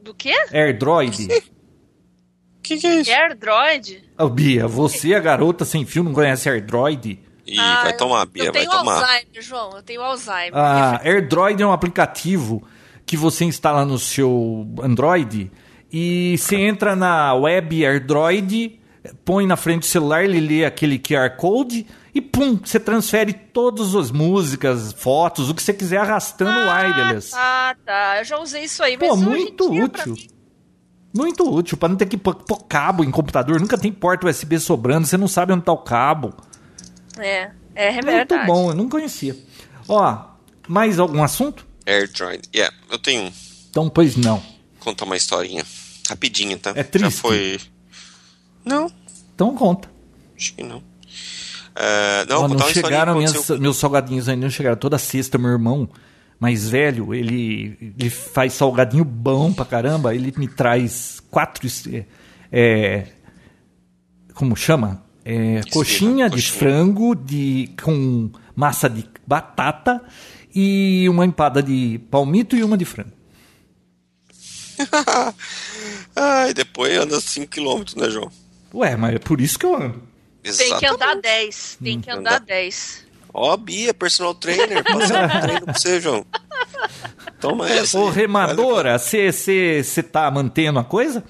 Do quê? AirDroid. O que, que é isso? AirDroid? Ô, Bia, você, a garota sem fio, não conhece AirDroid? Ih, Ah, vai tomar, Bia, Eu vai tenho tomar. Alzheimer, João. Eu tenho Alzheimer. Ah, AirDroid é um aplicativo que você instala no seu Android e você entra na web AirDroid, põe na frente do celular, ele lê aquele QR Code e pum, você transfere todas as músicas, fotos, o que você quiser arrastando o wireless. Ah, tá. Eu já usei isso aí, mas Pô, hoje em muito útil. mim- Muito útil, pra não ter que pôr pôr cabo em computador. Nunca tem porta USB sobrando, você não sabe onde tá o cabo. É, é Muito verdade. bom, eu não conhecia. Ó, mais algum assunto? AirDroid. Yeah, eu tenho. Então, pois não. Contar uma historinha. Rapidinha, tá? É triste. Já foi. Não, Então conta. acho que não. É, não, Ó, não chegaram minhas, meus salgadinhos ainda, não chegaram. Toda sexta, meu irmão mais velho, ele, ele faz salgadinho bom pra caramba. Ele me traz quatro. é, é, como chama? É, Isso, coxinha de coxinha. frango de, com massa de batata e uma empada de palmito e uma de frango. Ai, depois anda 5km, né, João? Ué, mas é por isso que eu ando. Tem que andar Exatamente. 10. Tem que andar Andar. 10. Ó, Bia, personal trainer. Passar um treino pra você, João. Toma essa. Ô, aí. remadora, você tá mantendo a coisa?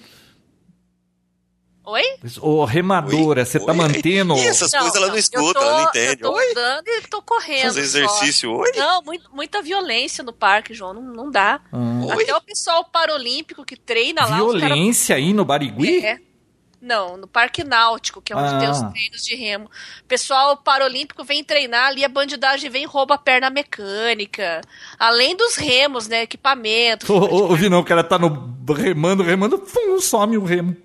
Oi? Ô, remadora, você tá Oi? mantendo. E essas coisas ela não eu escuta, tô- ela não entende. Eu tô Oi? andando e tô correndo. Fazer só. exercício, oi? Não, muito- muita violência no parque, João. Não, não dá. Hum. Até o pessoal paralímpico que treina lá, Violência aí no Barigui? É. Não, no Parque Náutico, que é onde Ah. tem os treinos de remo. O pessoal paralímpico vem treinar ali, a bandidagem vem e rouba a perna mecânica. Além dos remos, né? Equipamento. Ô, ô, ô, Vinão, o cara tá no remando, remando, pum, some o remo.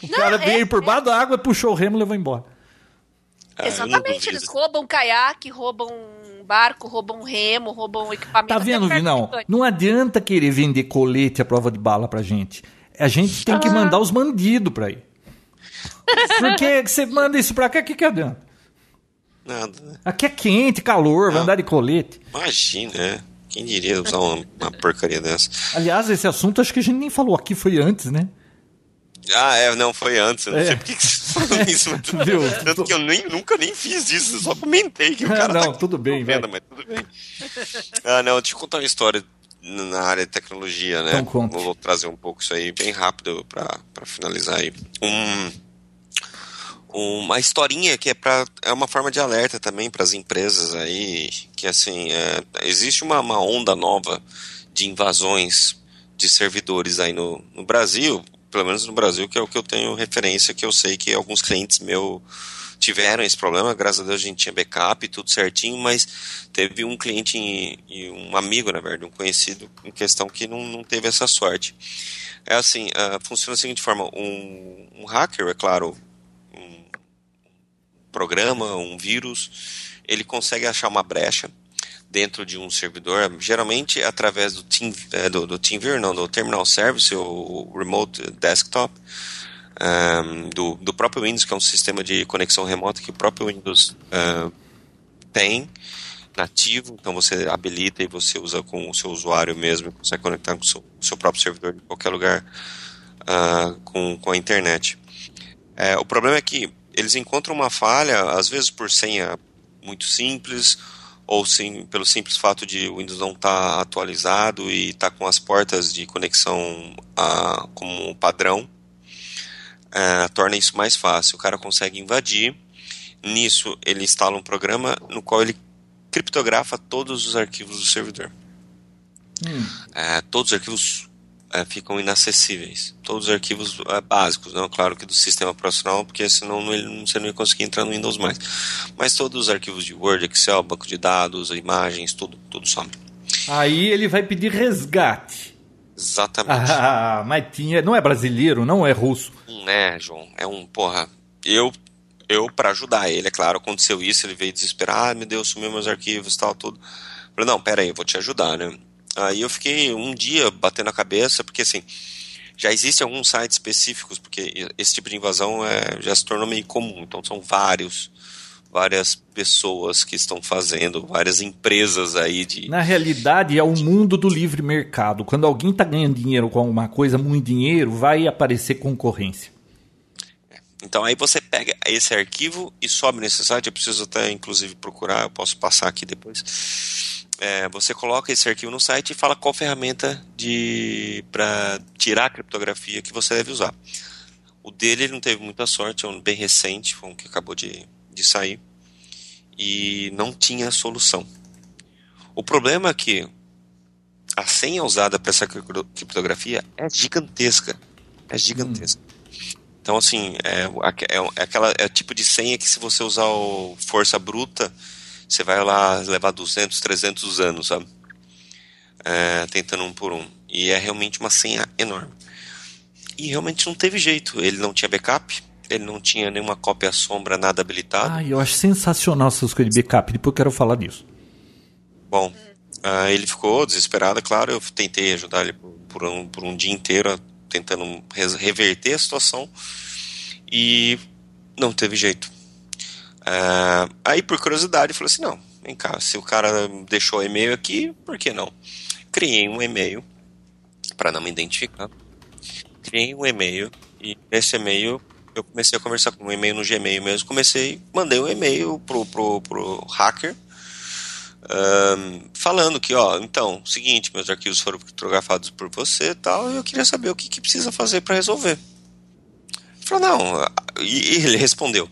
O Não, cara é- veio por baixo da água, puxou o remo e levou embora. Ah, Exatamente, eles roubam caiaque, roubam barco, roubam remo, roubam equipamento. Tá vendo, Vinão? Não adianta querer vender colete à prova de bala pra gente. A gente tem Ah. que mandar os bandidos pra ir. Porque você manda isso pra cá, o que, que adianta? Nada, né? Aqui é quente, calor, vai Não. andar de colete. Imagina, né? Quem diria usar uma, uma porcaria dessa? Aliás, esse assunto acho que a gente nem falou aqui, foi antes, né? Ah, é, não, foi antes. Eu não É. sei por que você falou isso. mas- Viu? Tanto que eu nem, nunca nem fiz isso, eu só comentei que o Ah, cara não, tá tudo bem, vendo, mas tudo bem. Ah, não, deixa eu contar uma história na área de tecnologia, né? Então. Vou trazer um pouco isso aí bem rápido pra, pra finalizar aí. Um, uma historinha que é para é uma forma de alerta também para as empresas aí que assim é, existe uma, uma onda nova de invasões de servidores aí no, no Brasil pelo menos no Brasil que é o que eu tenho referência que eu sei que alguns clientes meu tiveram esse problema. Graças a Deus a gente tinha backup tudo certinho mas teve um cliente e, e um amigo na verdade um conhecido em questão que não, não teve essa sorte. É assim ah, funciona da seguinte forma um, um hacker é claro programa, um vírus, ele consegue achar uma brecha dentro de um servidor, geralmente através do, team, é, do, do TeamViewer, não, do Terminal Service, ou Remote Desktop, um, do, do próprio Windows, que é um sistema de conexão remota que o próprio Windows uh, tem, nativo, então você habilita e você usa com o seu usuário mesmo, consegue conectar com o seu, seu próprio servidor em qualquer lugar uh, com, com a internet. É, o problema é que eles encontram uma falha, às vezes por senha muito simples, ou sim, pelo simples fato de o Windows não estar tá atualizado e estar tá com as portas de conexão ah, como padrão, ah, torna isso mais fácil. O cara consegue invadir, nisso ele instala um programa no qual ele criptografa todos os arquivos do servidor. Hum. Ah, todos os arquivos é, ficam inacessíveis. Todos os arquivos é, básicos, não claro que do sistema profissional, porque senão não, ele, você não ia conseguir entrar no Windows mais. Mas todos os arquivos de Word, Excel, banco de dados, imagens, tudo, tudo some. Aí ele vai pedir resgate. Exatamente. Ah, mas tinha. Não é brasileiro, não é russo. Não é, João. É um, porra. Eu, eu para ajudar ele, é claro, aconteceu isso, ele veio desesperar, ah, meu Deus, sumiu meus arquivos tal, tudo. Eu falei, não, pera aí, eu vou te ajudar, né? Aí eu fiquei um dia batendo a cabeça, porque assim, já existem alguns sites específicos, porque esse tipo de invasão é, já se tornou meio comum, então são vários, várias pessoas que estão fazendo, várias empresas aí de... Na realidade, é o mundo do livre mercado. Quando alguém está ganhando dinheiro com alguma coisa, muito dinheiro, vai aparecer concorrência. Então aí você pega esse arquivo e sobe nesse site, eu preciso até inclusive procurar, eu posso passar aqui depois. É, você coloca esse arquivo no site e fala qual ferramenta de para tirar a criptografia que você deve usar. O dele ele não teve muita sorte, é um bem recente, foi um que acabou de, de sair e não tinha solução. O problema é que a senha usada para essa criptografia é gigantesca, é gigantesca. Hum. Então, assim, é, é, é aquela é o tipo de senha que se você usar o força bruta, você vai lá levar 200, 300 anos, sabe? É, tentando um por um. E é realmente uma senha enorme. E realmente não teve jeito. Ele não tinha backup, ele não tinha nenhuma cópia sombra, nada habilitado. Ah, eu acho sensacional essas coisas de backup, depois eu quero falar disso. Bom, uh, ele ficou desesperado, é claro. Eu tentei ajudar ele por, por, um, por um dia inteiro, tentando reverter a situação. E não teve jeito. Uh, aí, por curiosidade, falei assim: não, vem cá, se o cara deixou e-mail aqui, por que não? Criei um e-mail para não me identificar. Criei um e-mail e nesse e-mail eu comecei a conversar com um e-mail no Gmail mesmo. Comecei, mandei um e-mail pro, pro, pro hacker ahn, falando que, ó, então, seguinte, meus arquivos foram criptografados por você e tal, e eu queria saber o que, que precisa fazer para resolver. Ele falou, não, e, e ele respondeu.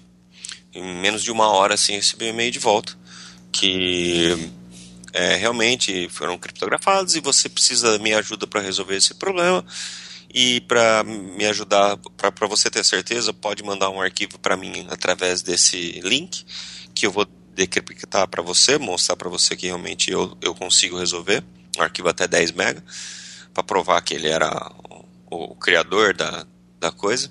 Em menos de uma hora, assim, recebi um e-mail de volta, que é, realmente foram criptografados e você precisa da minha ajuda para resolver esse problema. E para me ajudar, para você ter certeza, pode mandar um arquivo para mim através desse link que eu vou decriptar para você, mostrar para você que realmente eu, eu consigo resolver. Um arquivo até 10 MB, para provar que ele era o, o criador da, da coisa.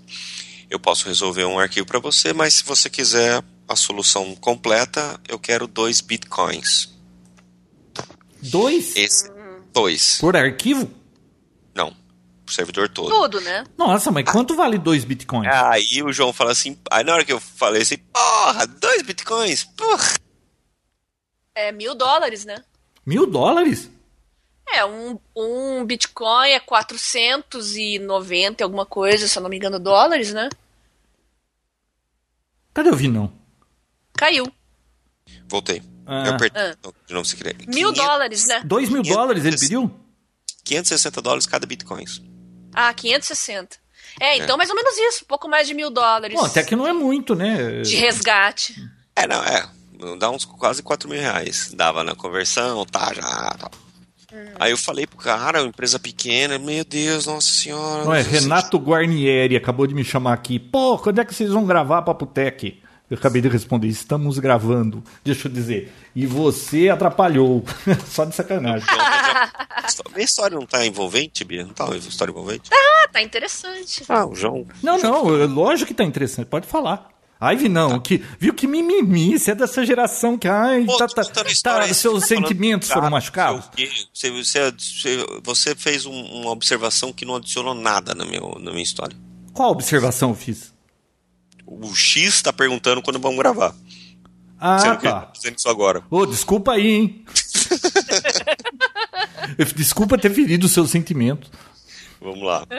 Eu posso resolver um arquivo para você, mas se você quiser a solução completa, eu quero dois bitcoins. Dois Esse, dois. por arquivo? Não, o servidor todo. Tudo, né? Nossa, mas quanto vale dois bitcoins? Aí o João fala assim, aí na hora que eu falei assim, porra, dois bitcoins, porra. É mil dólares, né? Mil dólares? É, um, um Bitcoin é 490 e alguma coisa, se eu não me engano, dólares, né? Cadê o Vinão? Caiu. Voltei. Ah. Eu perdi. Ah. De novo, se querer. Mil 500 dólares, né? Dois mil dólares ele pediu? 560 dólares cada bitcoin. Ah, 560. É, então mais ou menos isso, um pouco mais de mil dólares. Bom, até que não é muito, né? De resgate. É, não, é. Dá uns quase 4 mil reais. Dava na conversão, tá, já, tá. Hum. Aí eu falei pro cara, uma empresa pequena, meu Deus, nossa senhora. Não é, Renato Guarnieri acabou de me chamar aqui. Pô, quando é que vocês vão gravar Papotec? Eu acabei de responder, estamos gravando. Deixa eu dizer. E você atrapalhou. Só de sacanagem. Minha história não tá envolvente, Bia? Não tá uma história envolvente? Ah, tá interessante. Ah, o João. Não, não, é lógico que tá interessante, pode falar. Ai, Vinão, que, viu que mimimi, você é dessa geração que, ai, Pô, tá, tá, tá, seus tá sentimentos cara, foram machucados? Você, você, você- fez um- uma observação que não adicionou nada na, meu, na minha história. Qual observação eu fiz? O X tá perguntando quando vamos gravar. Ah, Sendo que tá. tá dizendo isso agora. Ô, desculpa aí, hein? desculpa ter ferido os seus sentimentos. Vamos lá.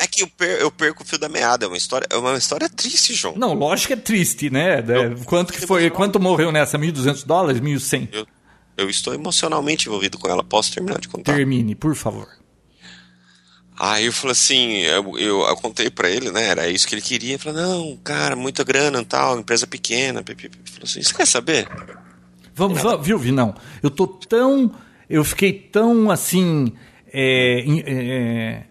É que eu, per- eu perco o fio da meada. É uma história, é uma história triste, João. Não, lógico que é triste, né? É, Quanto que foi? Quanto morreu nessa? 1.200 dólares? 1.100? Eu, eu estou emocionalmente envolvido com ela. Posso terminar de contar? Termine, por favor. Aí eu falei assim, eu, eu, eu contei pra ele, né? Era isso que ele queria. Ele falou, não, cara, muita grana e tal, empresa pequena. Ele falou assim, você quer saber? Vamos, vamos viu, Vinão? Eu tô tão. Eu fiquei tão assim. é, em- é,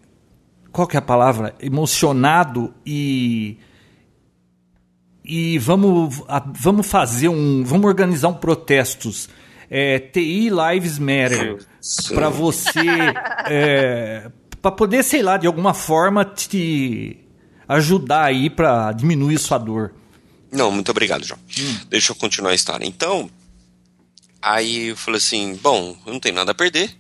qual que é a palavra? Emocionado e. E vamos, vamos fazer um. Vamos organizar um protestos. É, TI Lives Matter. Para você. para poder, sei lá, de alguma forma te ajudar aí para diminuir sua dor. Não, muito obrigado, João. Deixa eu continuar a história. Então, aí eu falei assim, bom, eu não tenho nada a perder.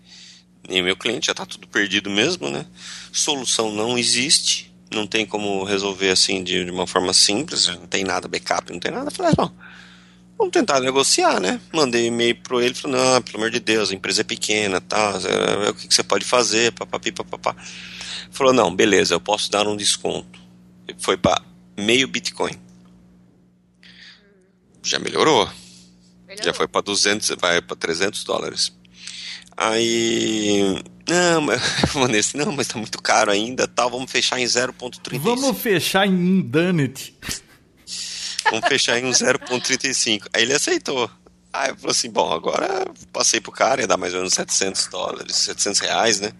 Nem meu cliente, já tá tudo perdido mesmo, né? Solução não existe. Não tem como resolver assim de, de uma forma simples. Não tem nada backup, não tem nada. Eu falei, bom, vamos tentar negociar, né? Mandei e-mail pro ele, falei, não, pelo amor de Deus, a empresa é pequena, tá? é, O que, que você pode fazer, papapi, papapá. Falou, não, beleza, eu posso dar um desconto. Foi para meio Bitcoin. Já melhorou. Já foi para 200, vai para 300 dólares. Aí, não, mas eu assim, não, mas tá muito caro ainda, tal, vamos fechar em 0.35. Vamos fechar em Dunit. Vamos fechar em um 0.35. Aí ele aceitou. Aí eu falei assim, bom, agora eu passei pro cara, ia dar mais ou menos 700 dólares, 700 reais, né?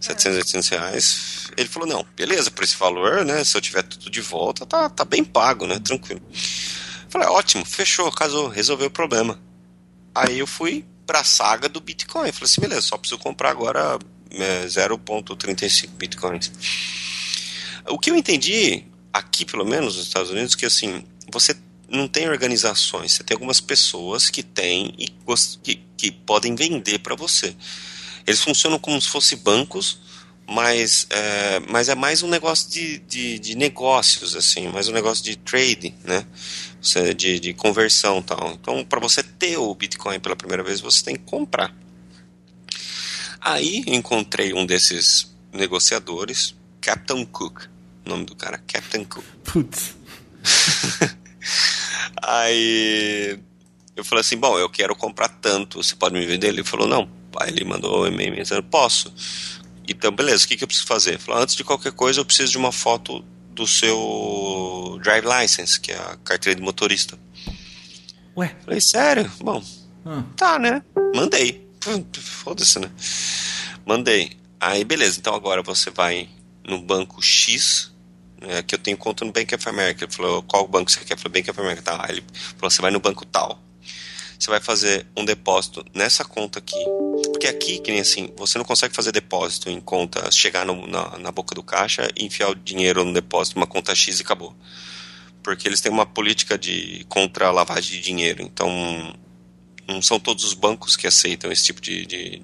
700, 800 reais. Ele falou, não, beleza, por esse valor, né? Se eu tiver tudo de volta, tá, tá bem pago, né? Tranquilo. Falei, ótimo, fechou, casou, resolveu o problema. Aí eu fui pra saga do Bitcoin. Falei assim, beleza, só preciso comprar agora é, 0.35 Bitcoins. O que eu entendi, aqui pelo menos nos Estados Unidos, que assim, você não tem organizações, você tem algumas pessoas que têm e que, que podem vender para você. Eles funcionam como se fossem bancos, mas é, mas é mais um negócio de, de, de negócios, assim, mais um negócio de trade, né? De, de conversão tal. Então, para você ter o Bitcoin pela primeira vez, você tem que comprar. Aí encontrei um desses negociadores, Captain Cook, o nome do cara, Captain Cook. Putz. Aí Eu falei assim, bom, eu quero comprar tanto, você pode me vender? Ele falou, não. Aí ele mandou um e-mail dizendo, posso. Então, beleza, o que, que eu preciso fazer? Ele falou, antes de qualquer coisa, eu preciso de uma foto do seu drive license, que é a carteira de motorista. Ué? Falei, sério? Bom, Hum. tá, né? Mandei. Foda-se, né? Mandei. Aí, beleza, então agora você vai no banco X, né, que eu tenho conta no Bank of America. Ele falou, qual banco você quer? Eu falei, Bank of America. Tá. Aí ele falou, você vai no banco tal. Você vai fazer um depósito nessa conta aqui. Porque aqui, que nem assim, você não consegue fazer depósito em conta, chegar no- na, na boca do caixa e enfiar o dinheiro no depósito, uma conta X e acabou. Porque eles têm uma política de contra lavagem de dinheiro. Então, não são todos os bancos que aceitam esse tipo de, de,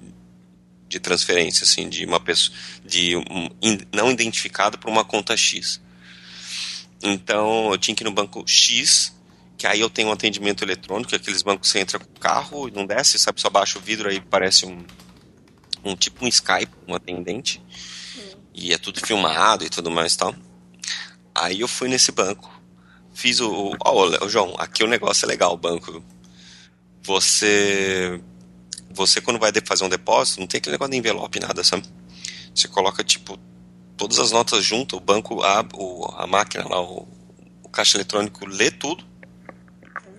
de transferência, assim, de uma pessoa, de um, in- não identificado para uma conta X. Então, eu tinha que ir no banco X, que aí eu tenho um atendimento eletrônico, aqueles bancos que você entra com o carro e não desce, sabe, só baixa o vidro aí parece um, um tipo um Skype, um atendente, e é tudo filmado e tudo mais e tal. Aí eu fui nesse banco, fiz o, ó, ô, João, aqui o negócio é legal, o banco, você você quando vai fazer um depósito, não tem aquele negócio de envelope, nada, sabe? Você coloca, tipo, todas as notas junto, o banco, a, o, a máquina lá, o, o caixa eletrônico lê tudo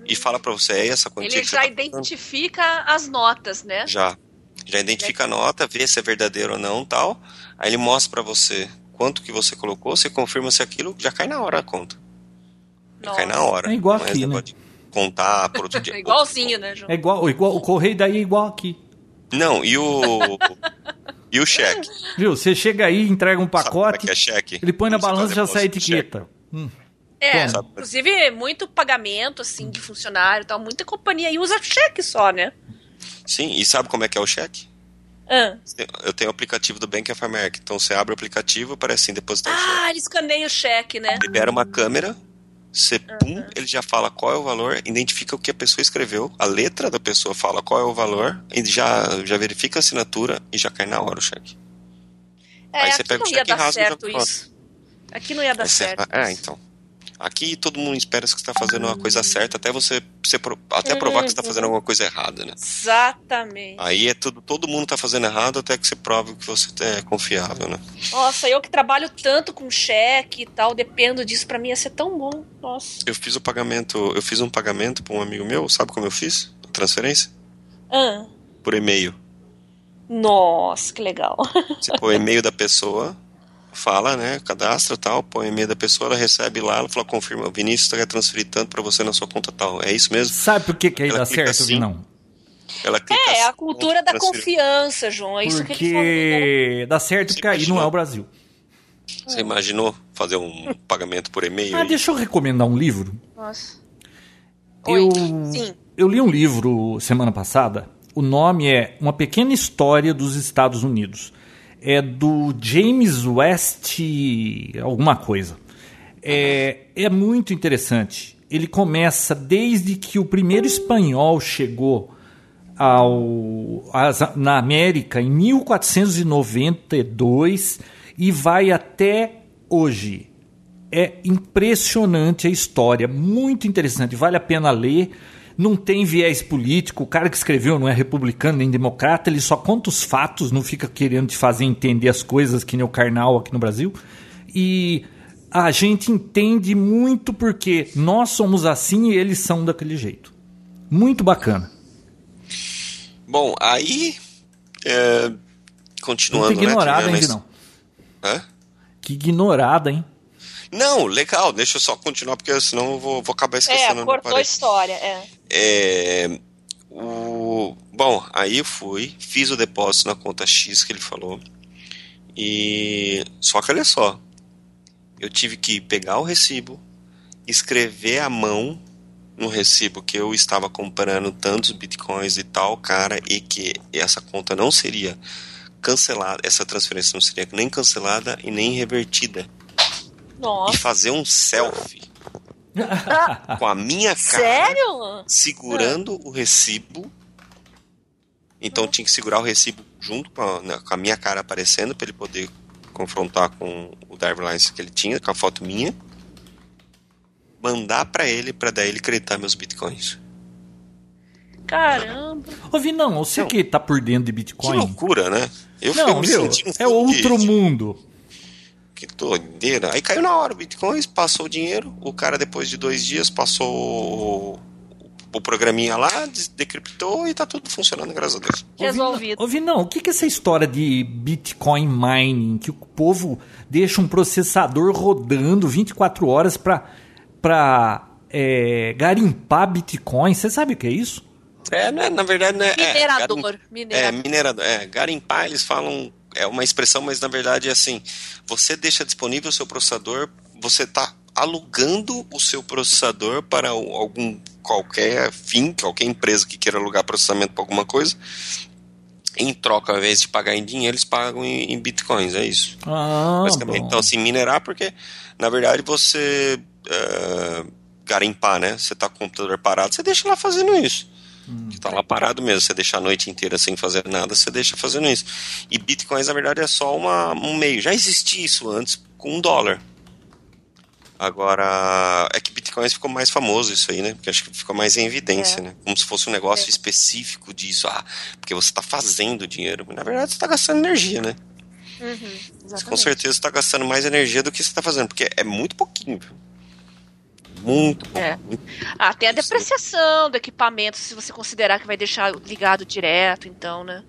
e fala pra você, é essa quantia Ele que já você tá identifica as notas, né? Já. Já identifica a nota, vê se é verdadeiro ou não tal. Aí ele mostra pra você quanto que você colocou, você confirma se aquilo já cai na hora a conta. Já cai na hora. É igual Não aqui, de Contar por outro dia. Igualzinho, né, João? É igual, igual, o correio daí é igual aqui. Não, e o. e o cheque? Viu? Você chega aí, entrega um Sabe é pacote, que é cheque? ele põe na balança e já sai a de etiqueta. Hum. É, Sabe? inclusive, muito pagamento, assim, de funcionário e tal. Muita companhia aí usa cheque só, né? Sim, e sabe como é que é o cheque? Ah, Eu tenho o aplicativo do Bank of America. Então você abre o aplicativo, aparece assim, depositar o cheque. ah ele escaneia o cheque, né? Libera uma câmera, você pum, ele já fala qual é o valor, identifica o que a pessoa escreveu, a letra da pessoa fala qual é o valor, e já, já verifica a assinatura e já cai na hora o cheque. É, Aí você aqui pega o não ia cheque e dar rasga e certo isso. Aqui não ia dar certo. É, então. Aqui todo mundo espera que você está fazendo uma coisa certa, até você, até provar que você está fazendo alguma coisa errada, né? Exatamente. Aí é tudo, todo mundo está fazendo errado até que você prove que você é confiável, né? Nossa, eu que trabalho tanto com cheque e tal, dependo disso, pra mim ia ser tão bom. Nossa. Eu fiz o pagamento, eu fiz um pagamento para um amigo meu, sabe como eu fiz? A transferência? Ah, Por e-mail. nossa, que legal. Você põe o e-mail da pessoa, fala, né? Cadastra tal, põe o e-mail da pessoa, ela recebe lá, ela fala, confirma, o Vinícius quer transferir tanto para você na sua conta tal. É isso mesmo? Sabe por que, que aí Ela dá certo, assim, Vinão? Ela clica É, é a assim, cultura da transferir. confiança, João. É isso que ele falou. né? Porque dá certo porque aí não é o Brasil. Você imaginou fazer um pagamento por e-mail? Ah, aí? deixa eu recomendar um livro. Nossa. Eu, Oi. Eu li um livro semana passada. O nome é Uma Pequena História dos Estados Unidos. É do James West alguma coisa. É, é muito interessante. Ele começa desde que o primeiro espanhol chegou ao, às- na América em 1492 e vai até hoje. É impressionante a história, muito interessante, vale a pena ler. Não tem viés político, o cara que escreveu não é republicano nem democrata, ele só conta os fatos, não fica querendo te fazer entender as coisas que nem o Karnal aqui no Brasil. E a gente entende muito porque nós somos assim e eles são daquele jeito. Muito bacana. Bom, aí. É, continuando, Muito ignorada, né? hein, tivemos- Vinão? Hã? Que ignorada, hein? Não, legal, deixa eu só continuar, porque senão eu vou, vou acabar esquecendo. É, não cortou a história. É. É, o, bom, aí eu fui, fiz o depósito na conta X que ele falou. E só que olha só, eu tive que pegar o recibo, escrever à mão no recibo que eu estava comprando tantos bitcoins e tal, cara, e que essa conta não seria cancelada, essa transferência não seria nem cancelada e nem revertida. E Nossa. fazer um selfie com a minha cara Sério? segurando o recibo. Então tinha que segurar o recibo junto com a, né, com a minha cara aparecendo para ele poder confrontar com o driver license que ele tinha, com a foto minha. Mandar para ele para daí ele acreditar meus bitcoins. Caramba. Ô, Vinão, você que tá por dentro de Que Bitcoin. loucura, né? Eu Não, me viu? sentindo É outro mundo. Que doideira. Aí caiu na hora o Bitcoin, passou o dinheiro. O cara, depois de dois dias, passou o, programinha lá, decriptou e tá tudo funcionando, graças a Deus. Resolvido. Ô, Vinão, o que, que é essa história de Bitcoin mining? Que o povo deixa um processador rodando 24 horas pra, pra é, garimpar Bitcoin. Você sabe o que é isso? É, né, na verdade, né? é, Minerador. garim- minerador. É, minerador. É, garimpar, eles falam. É uma expressão, mas na verdade é assim: você deixa disponível o seu processador, você está alugando o seu processador para algum qualquer fim, qualquer empresa que queira alugar processamento para alguma coisa. Em troca, ao invés de pagar em dinheiro, eles pagam em, em bitcoins, é isso. Ah, basicamente. bom. Então, assim, minerar porque, na verdade, você é, garimpar, né? Você tá com o computador parado, você deixa lá fazendo isso. Você tá lá parado mesmo, você deixa a noite inteira sem fazer nada, você deixa fazendo isso. E bitcoins, na verdade, é só uma, um meio. Já existia isso antes com um dólar. Agora, é que bitcoins ficou mais famoso isso aí, né? Porque acho que ficou mais em evidência, É. né? Como se fosse um negócio É. específico disso. Ah, porque você tá fazendo dinheiro. Mas, na verdade, você tá gastando energia, né? Uhum, com certeza está gastando mais energia do que você está fazendo, porque é muito pouquinho. viu? Muito pouco. É. muito- Ah, tem a Isso. depreciação do equipamento, se você considerar que vai deixar ligado direto, então, né?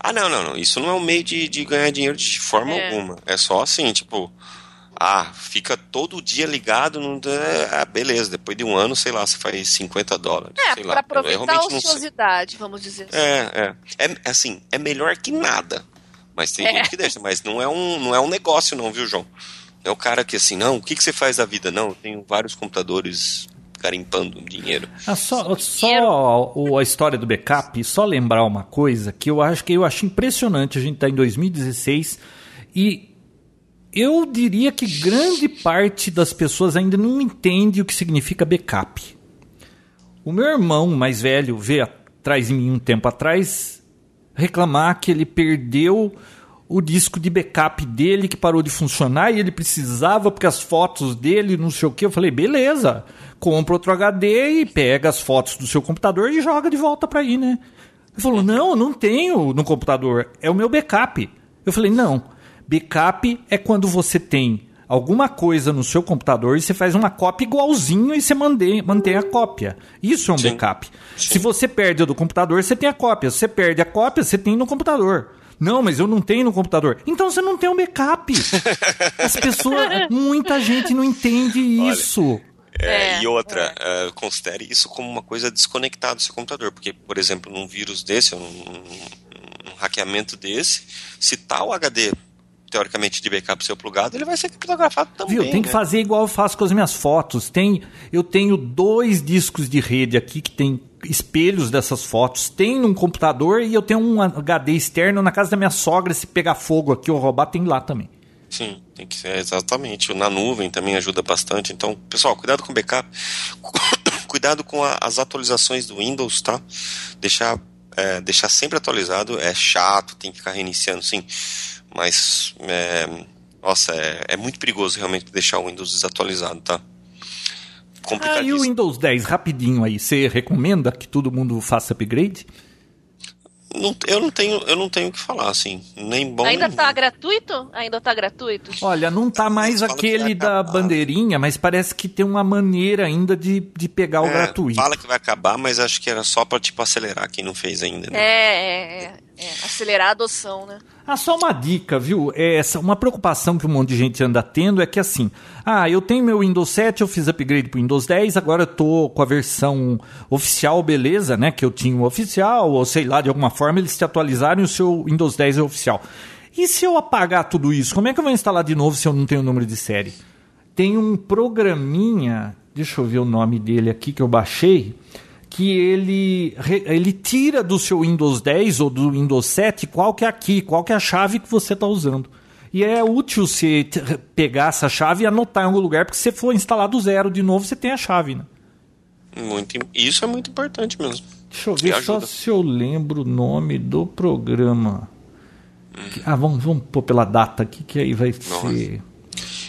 Ah, não, não, não. Isso não é um meio de, de ganhar dinheiro de forma É. alguma. É só assim, tipo. Ah, fica todo dia ligado. Não, é, ah, beleza. Depois de um ano, sei lá, você faz 50 dólares. É, sei pra lá. aproveitar a ociosidade, vamos dizer assim. É, é. É assim, é melhor que nada. Mas tem É. gente que deixa. Mas não é um, não é um negócio, não, viu, João? É o cara que assim, não, o que, que você faz da vida? Não, eu tenho vários computadores garimpando dinheiro. Ah, só só o- a história do backup, só lembrar uma coisa que eu acho que eu acho impressionante. A gente está em 2016 e eu diria que grande parte das pessoas ainda não entende o que significa backup. O meu irmão mais velho veio atrás de mim um tempo atrás reclamar que ele perdeu o disco de backup dele que parou de funcionar e ele precisava porque as fotos dele, não sei o que. Eu falei, beleza, compra outro HD e pega as fotos do seu computador e joga de volta para aí, né? Ele falou, não, não tenho no computador, é o meu backup. Eu falei, não, backup é quando você tem alguma coisa no seu computador e você faz uma cópia igualzinho e você mantém, mantém a cópia. Isso é um Sim. backup. Se você perde a do computador, você tem a cópia. Se você perde a cópia, você tem no computador. Não, mas eu não tenho no computador. Então você não tem um backup. As pessoas, muita gente não entende isso. É, É, e outra, é, considere isso como uma coisa desconectada do seu computador, porque, por exemplo, num vírus desse, ou num, num- num hackeamento desse, se tá o HD teoricamente de backup seu plugado, ele vai ser criptografado também. Viu? Tem que né? fazer igual eu faço com as minhas fotos. Tem, eu tenho dois discos de rede aqui que tem espelhos dessas fotos. Tem num computador e eu tenho um HD externo na casa da minha sogra. Se pegar fogo aqui ou roubar, tem lá também. Sim, tem que ser exatamente. Na nuvem também ajuda bastante. Então, pessoal, cuidado com o backup. cuidado com a- as atualizações do Windows, tá? Deixar, é, deixar sempre atualizado. É chato, tem que ficar reiniciando, sim. Mas, é, nossa, é, é muito perigoso realmente deixar o Windows desatualizado, tá? Ah, e o Complicadíssimo. Windows 10, rapidinho aí, você recomenda que todo mundo faça upgrade? Não- eu não tenho, eu não tenho o que falar, assim. Nem bom Ainda nem tá ruim. gratuito? Ainda tá gratuito? Olha, não tá mais Fala aquele da bandeirinha, mas parece que tem uma maneira ainda de, de pegar o É, gratuito. Fala que vai acabar, mas acho que era só pra, tipo, acelerar quem não fez ainda. né? É, é, é, é. Acelerar a adoção, né? Ah, só uma dica, viu? É Essa, uma preocupação que um monte de gente anda tendo é que assim, ah, eu tenho meu Windows 7, eu fiz upgrade pro Windows 10, agora eu tô com a versão oficial, beleza, né? Que eu tinha o oficial, ou sei lá, de alguma forma eles te atualizaram e o seu Windows 10 é oficial. E se eu apagar tudo isso, como é que eu vou instalar de novo se eu não tenho o número de série? Tem um programinha, deixa eu ver o nome dele aqui que eu baixei, que ele, ele tira do seu Windows 10 ou do Windows 7 qual que é aqui, qual que é a chave que você está usando. E é útil você pegar essa chave e anotar em algum lugar, porque se você for instalar do zero de novo, você tem a chave, né? Muito, isso é muito importante mesmo. Deixa eu ver só se eu lembro o nome do programa. Que- Ah, vamos, vamos pôr pela data aqui, que aí vai Nossa. ser...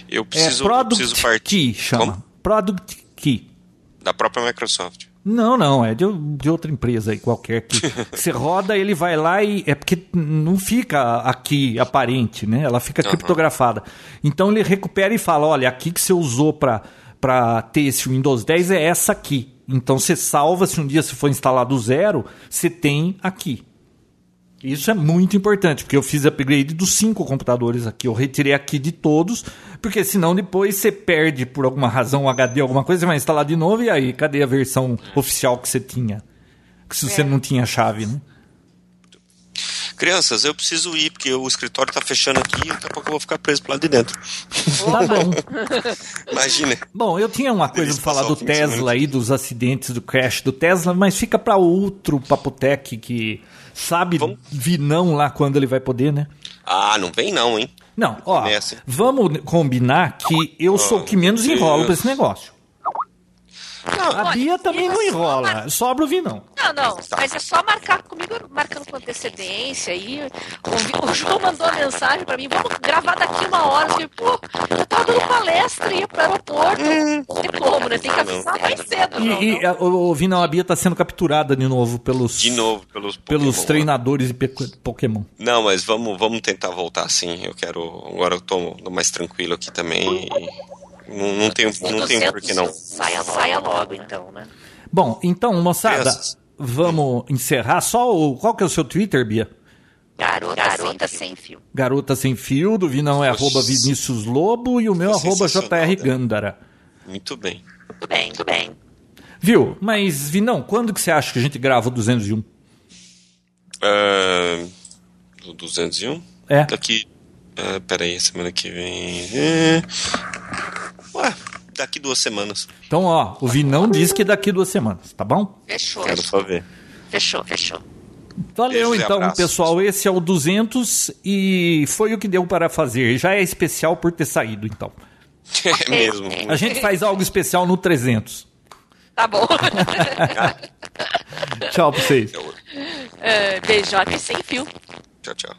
Eu É preciso, eu Product preciso partir Key, chama. Como? Product Key. da própria Microsoft. Não, não, é de, de outra empresa aí qualquer que você roda, ele vai lá e é porque não fica aqui aparente, né? Ela fica criptografada. Então ele recupera e fala, olha, aqui que você usou para para ter esse Windows 10 é essa aqui. Então você salva se um dia se for instalado zero, você tem aqui. Isso é muito importante, porque eu fiz upgrade dos cinco computadores aqui. Eu retirei aqui de todos, porque senão depois você perde por alguma razão o HD, alguma coisa, você vai instalar de novo e aí, cadê a versão oficial que você tinha? Que se você não tinha chave, né? Crianças, eu preciso ir, porque o escritório tá fechando aqui e daqui a pouco eu vou ficar preso pro lado de dentro. Tá bom. Imagina. Bom, eu tinha uma coisa pra falar do Tesla aí, dos acidentes, do crash do Tesla, mas fica pra outro Papotec que sabe Vamos- vinão lá quando ele vai poder, né? Ah, não vem não, hein? Não, ó, Nessa. vamos combinar que eu sou o que menos enrolo pra esse negócio. A Olha, Bia também não enrola, sobra o vinão. Não, não, mas é só marcar comigo, marcando com antecedência aí. O, o João mandou uma mensagem pra mim, vamos gravar daqui uma hora. Eu falei, pô, eu tava dando palestra, ia pro aeroporto. Não tem como, né? Tem que avisar mais cedo. não, E, e não. a- o, o Vinão, a Bia tá sendo capturada de novo pelos, De novo, pelos pelos Pokémon. treinadores de pe- Pokémon. Não, mas vamos, vamos tentar voltar sim. Eu quero. Agora eu tô mais tranquilo aqui também. e Não, não tenho, não tenho por que não. Saia, saia logo, então, né? Bom, então, moçada, Crianças. vamos encerrar. Só o. Qual que é o seu Twitter, Bia? Garota, garota sem fio. Garota Sem Fio, do Vinão é Nossa. arroba Vinícius Lobo e o meu Foi arroba JR né? Gandara. Muito bem. Tudo bem, tudo bem. Viu? Mas, Vinão, quando que você acha que a gente grava o 201? Ah, o 201? É. Daqui. ah, peraí, semana que vem. É, daqui duas semanas. Então, ó, o Vinão diz que daqui duas semanas, tá bom? Fechou, Quero só ver. fechou, fechou. Valeu, Beijos então, pessoal. Esse é o 200 e foi o que deu para fazer. Já é especial por ter saído, então. É mesmo. A gente faz algo especial no 300. Tá bom. Tchau pra vocês. É, beijote sem fio. Tchau, tchau.